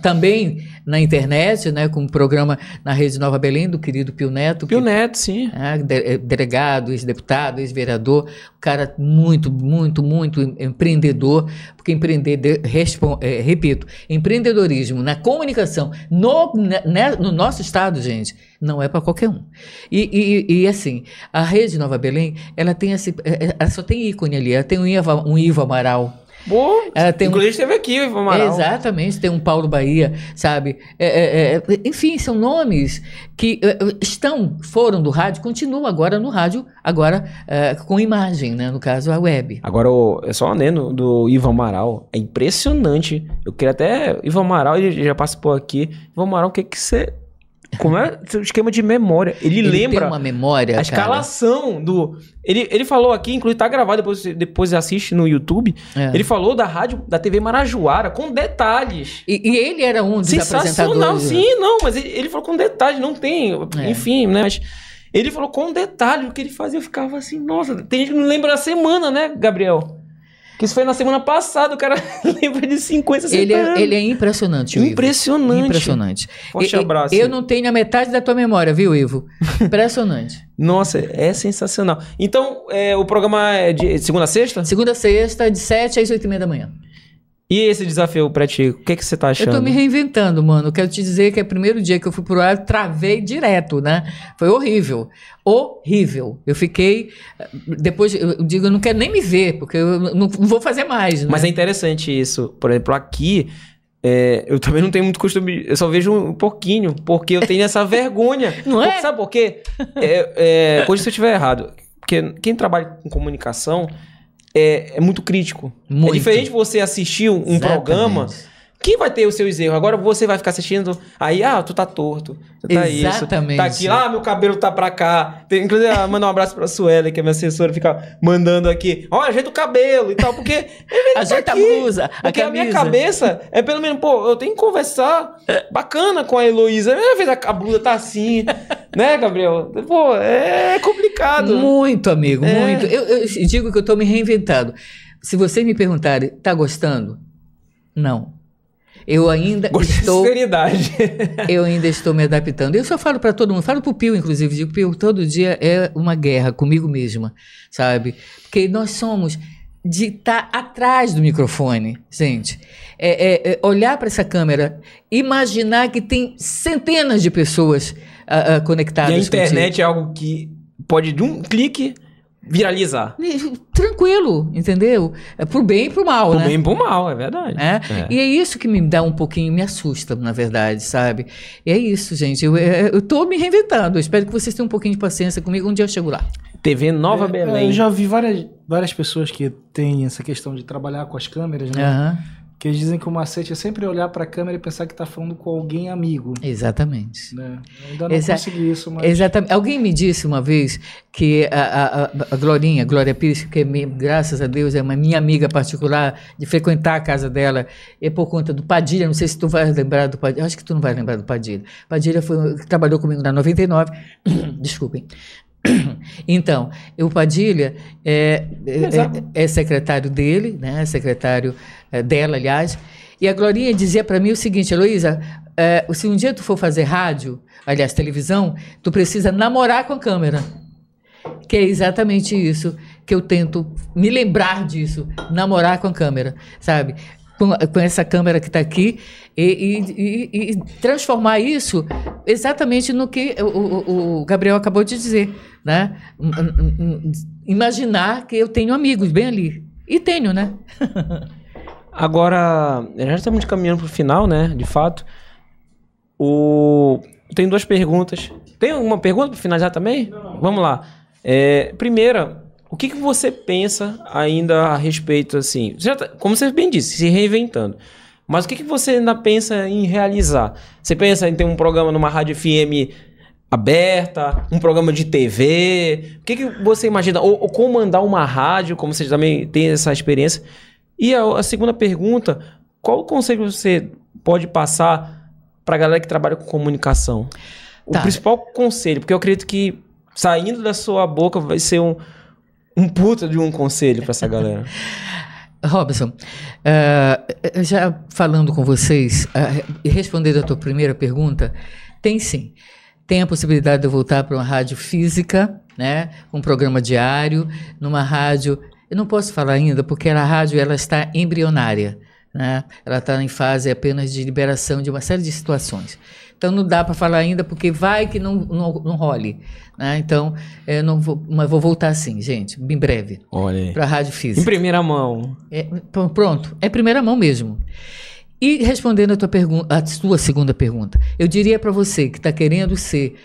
também na internet, né, com um programa na Rede Nova Belém, do querido Pio Neto. Pio que- Neto, sim. é, de- delegado, ex-deputado, ex-vereador, um cara muito, muito, muito em- empreendedor, porque empreender, de- respon- é, repito, empreendedorismo na comunicação no, né, né, no nosso estado, gente, não é para qualquer um. E, e- e, assim, a Rede Nova Belém, ela tem esse, é, ela só tem ícone ali, ela tem um Ivo, um Ivo Amaral, Boa. ela tem um Inclusive esteve aqui o Ivan Amaral. Exatamente, tem um Paulo Bahia, sabe? É, é, é, enfim, são nomes que é, é, estão, foram do rádio, continuam agora no rádio, agora é, com imagem, né? No caso, a web. Agora, o, é só um adendo do Ivan Amaral. É impressionante. Eu queria até. Ivan Amaral, ele já participou aqui. Ivan Amaral, o que que você. Como é seu esquema de memória? Ele, Ele lembra tem uma memória, a cara. escalação do. Ele, ele falou aqui, inclusive tá gravado, depois, depois assiste no YouTube. É. Ele falou da rádio, da TV Marajoara, com detalhes. E, e ele era um dos Sensacional, né? sim, não, mas ele, ele falou com detalhes, não tem, É. enfim, né? Mas ele falou com detalhes o que ele fazia, eu ficava assim, nossa, tem gente que não lembra da semana, né, Gabriel? Que isso foi na semana passada, o cara lembra de 50, 60 Ele anos. é, ele é impressionante, o Ivo. Impressionante. Impressionante. Forte e- abraço. Eu não tenho a metade da tua memória, viu, Ivo? Impressionante. Nossa, é sensacional. Então, é, o programa é de segunda a sexta? Segunda a sexta, de 7 às 8 e meia da manhã. E esse desafio pra ti, o que, que você tá achando? Eu tô me reinventando, mano. Quero te dizer que é o primeiro dia que eu fui pro ar, travei direto, né? Foi horrível. Horrível. Eu fiquei. Depois, eu digo, eu não quero nem me ver, porque eu não, vou fazer mais. Né? Mas é interessante isso. Por exemplo, aqui, é, eu também não tenho muito costume. Eu só vejo um pouquinho, porque eu tenho essa vergonha. Não é? Porque, sabe por quê? É, é, corrija se eu estiver errado. Porque quem trabalha com comunicação é, é muito crítico. Muito. É diferente você assistir um, um Exatamente. programa. Que vai ter os seus erros. Agora você vai ficar assistindo. Aí, ah, tu tá torto. Tu tá Exatamente. isso. Tá aqui. Ah, meu cabelo tá pra cá. Tem, inclusive, ah, mandar um abraço pra Suela, que é minha assessora, fica mandando aqui. Ó, ajeita o cabelo e tal. Porque. ele tá Ajeita a blusa, a Porque a, minha cabeça é pelo menos, pô, eu tenho que conversar bacana com a Heloísa. Às vezes a, a blusa tá assim. né, Gabriel? Pô, é complicado. Muito, amigo, É. muito. Eu, eu digo que eu tô me reinventando. Se vocês me perguntarem, tá gostando? Não. Eu ainda Gostei de estou. sinceridade. Eu ainda estou me adaptando. Eu só falo para todo mundo, falo pro Pio, inclusive, digo, Pio, todo dia é uma guerra comigo mesma, sabe? Porque nós somos de estar atrás do microfone, gente. É, é- é olhar para essa câmera, imaginar que tem centenas de pessoas ah, E conectadas. a contigo. internet é algo que pode, de um clique, viralizar. Tranquilo, entendeu? É pro bem e pro mal, pro né? bem e pro mal, é verdade. É? é? E é isso que me dá um pouquinho, me assusta, na verdade, sabe? E é isso, gente. Eu, eu tô me reinventando. Eu espero que vocês tenham um pouquinho de paciência comigo. Um dia eu chego lá. TV Nova é, Belém. Eu já vi várias, várias pessoas que têm essa questão de trabalhar com as câmeras, né? Uhum. Que eles dizem que o macete é sempre olhar para a câmera e pensar que está falando com alguém amigo. Exatamente. Né? Ainda não Exa consegui isso, mas... Exatamente. Alguém me disse uma vez que a, a, a Glorinha, Glória Pires, que é, graças a Deus é uma minha amiga particular, de frequentar a casa dela, é por conta do Padilha, não sei se tu vai lembrar do Padilha, acho que tu não vai lembrar do Padilha. Padilha foi, trabalhou comigo na 99, desculpem, Então, o Padilha é, é, é, secretário dele, né? secretário é, dela, aliás, e a Glorinha dizia para mim o seguinte, Heloísa, é, se um dia tu for fazer rádio, aliás, televisão, tu precisa namorar com a câmera. Que é exatamente isso que eu tento me lembrar disso, namorar com a câmera, sabe? Com, com essa câmera que está aqui e, e, e, transformar isso exatamente no que o, o, Gabriel acabou de dizer, né? Imaginar que eu tenho amigos bem ali. E tenho, né? Agora, já estamos caminhando para o final, né? De fato. O... Tem duas perguntas. Tem alguma pergunta para finalizar também? Não. Vamos lá. É, primeira, o que, que você pensa ainda a respeito, assim? Você tá, como você bem disse, se reinventando. Mas o que, que você ainda pensa em realizar? Você pensa em ter um programa numa rádio FM aberta, um programa de TV? O que, que você imagina? Ou, ou comandar uma rádio, como você também tem essa experiência? E a, a segunda pergunta, qual conselho você pode passar para a galera que trabalha com comunicação? Tá. O principal conselho, porque eu acredito que saindo da sua boca vai ser um, um puta de um conselho para essa galera. Robson, uh, já falando com vocês uh, e respondendo a tua primeira pergunta, tem sim. Tem a possibilidade de eu voltar para uma rádio física, né, um programa diário, numa rádio. Eu não posso falar ainda porque a rádio ela está embrionária, né? Ela está em fase apenas de liberação de uma série de situações. Então não dá para falar ainda porque vai que não, não, não role. Né? Então, eu não vou, mas vou voltar assim, gente, em breve. Olha Para a rádio física. Em primeira mão. É, pronto, é primeira mão mesmo. E respondendo a tua, pergunta, a tua segunda pergunta, eu diria para você que está querendo ser,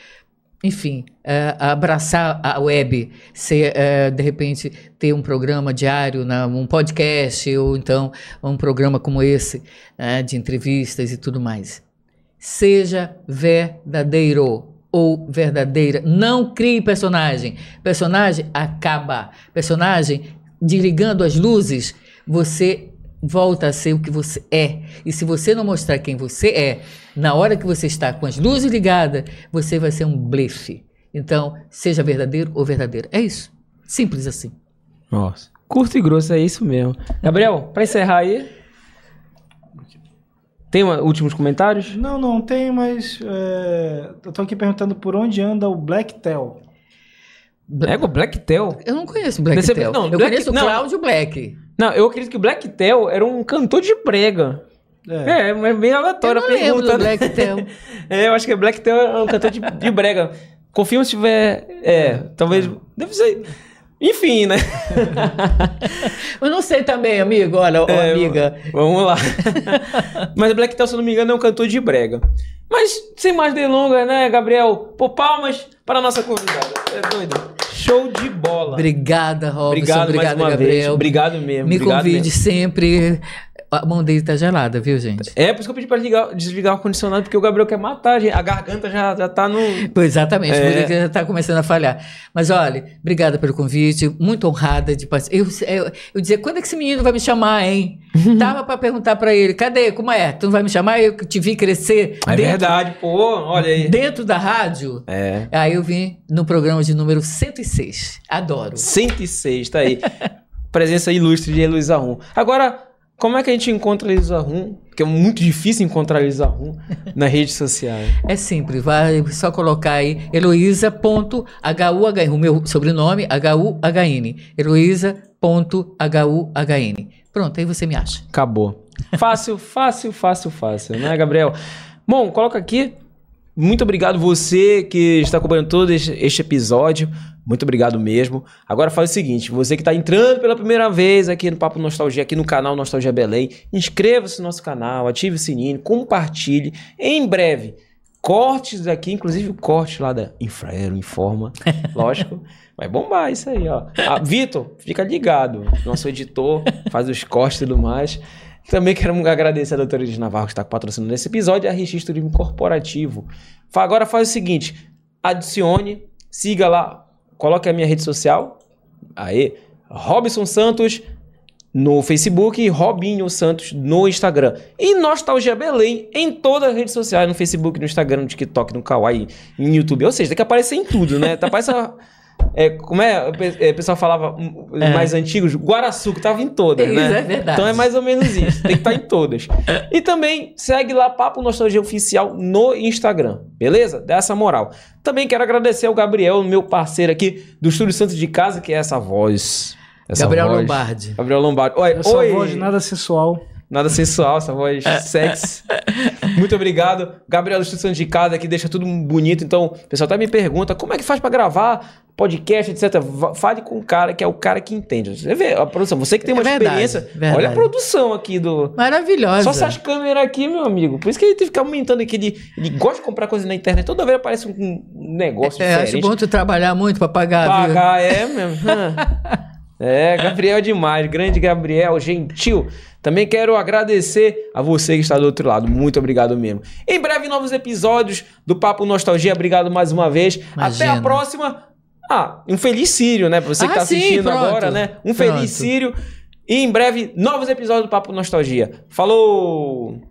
enfim, é, abraçar a web, ser, é, de repente, ter um programa diário, né, um podcast, ou então um programa como esse, né, de entrevistas e tudo mais. Seja verdadeiro ou verdadeira. Não crie personagem. Personagem acaba. Personagem, desligando as luzes, você volta a ser o que você é. E se você não mostrar quem você é, na hora que você está com as luzes ligadas, você vai ser um blefe. Então, seja verdadeiro ou verdadeira. É isso. Simples assim. Nossa. Curto e grosso, é isso mesmo. Gabriel, para encerrar aí. Tem uma, últimos comentários? Não, não tem, mas é, eu tô aqui perguntando por onde anda o Blacktail. É o Blacktail? Eu não conheço o Blacktail. Não, eu Black, conheço o Cláudio Black. Não, eu acredito que o Blacktail era um cantor de brega. É, é bem aleatório a pergunta. Né? Blacktail. é, eu acho que Blacktail é um cantor de, de brega. Confirma se tiver. É, talvez. Deve ser. Enfim, né? Eu não sei também, amigo, olha, é, amiga. Vamos lá. Mas o Black Tal, se não me engano, é um cantor de brega. Mas, sem mais delongas, né, Gabriel? Pô, palmas para a nossa convidada. É doido. Show de bola. Obrigada, Robson. Obrigado, Obrigado mais uma Gabriel. Vez. Obrigado mesmo. Me Obrigado convide mesmo. sempre. A mão dele tá gelada, viu, gente? É, por isso que eu pedi pra ligar, desligar o ar-condicionado, porque o Gabriel quer matar a gente. A garganta já, já tá no. Exatamente, é. já tá começando a falhar. Mas olha, obrigada pelo convite, muito honrada de participar. Eu, eu, eu dizia, quando é que esse menino vai me chamar, hein? Tava pra perguntar pra ele, cadê? Como é? Tu não vai me chamar? Eu te vi crescer. É dentro, verdade, pô, olha aí. Dentro da rádio. É. Aí eu vim no programa de número 106. Adoro. 106, tá aí. Presença ilustre de Heloísa Rum. Agora. Como é que a gente encontra a Elisa Rum? Porque é muito difícil encontrar a Elisa Rum nas redes sociais. É simples, vai só colocar aí Heloísa.huhn, o meu sobrenome, H-U-H-N. Heloísa.huhn. Pronto, aí você me acha. Acabou. Fácil, fácil, fácil, fácil, né, Gabriel? Bom, coloca aqui. Muito obrigado você que está acompanhando todo este episódio. Muito obrigado mesmo. Agora faz o seguinte: você que está entrando pela primeira vez aqui no Papo Nostalgia, aqui no canal Nostalgia Belém, inscreva-se no nosso canal, ative o sininho, compartilhe. Em breve, cortes aqui, inclusive o corte lá da Infraero Informa, lógico. Vai bombar isso aí, ó. Ah, Vitor, fica ligado. Nosso editor faz os cortes e tudo mais. Também quero agradecer a doutora Edith Navarro que está patrocinando esse episódio e a Registro Corporativo. Agora faz o seguinte, adicione, siga lá, coloque a minha rede social, aí, Robson Santos no Facebook e Robinho Santos no Instagram. E Nostalgia Belém em todas as redes sociais, no Facebook, no Instagram, no TikTok, no Kawaii, no YouTube. Ou seja, tem que aparecer em tudo, né? Tá parecendo... É, como é? O pessoal falava é. mais antigos, Guaraçu, que tava em todas, isso né? Isso é verdade. Então é mais ou menos isso. Tem que estar tá em todas. E também segue lá Papo Nostalgia Oficial no Instagram, beleza? Dá essa moral. Também quero agradecer ao Gabriel, meu parceiro aqui do Estúdio Santos de Casa, que é essa voz. Essa Gabriel voz. Lombardi. Gabriel Lombardi. Oi, essa oi. voz nada sensual. Nada sensual, essa voz sexy. Muito obrigado. Gabriel do Estúdio de Casa, que deixa tudo bonito. Então, o pessoal até me pergunta, como é que faz para gravar podcast, etc. Fale com o cara que é o cara que entende. Você vê a produção, você que tem uma é verdade, experiência. Verdade. Olha a produção aqui do. Maravilhosa. Só essas câmeras aqui, meu amigo. Por isso que ele tem que ficar aumentando aqui. Ele, ele gosta de comprar coisa na internet. Toda vez aparece um negócio é, diferente. Acho bom tu trabalhar muito para pagar. Pagar, viu? é mesmo. é, Gabriel é demais. Grande Gabriel, gentil. Também quero agradecer a você que está do outro lado. Muito obrigado mesmo. Em breve, novos episódios do Papo Nostalgia. Obrigado mais uma vez. Imagina. Até a próxima. Ah, um feliz Sírio, né? Pra você que ah, tá assistindo sim, agora, né? Um feliz Sírio. E em breve, novos episódios do Papo Nostalgia. Falou!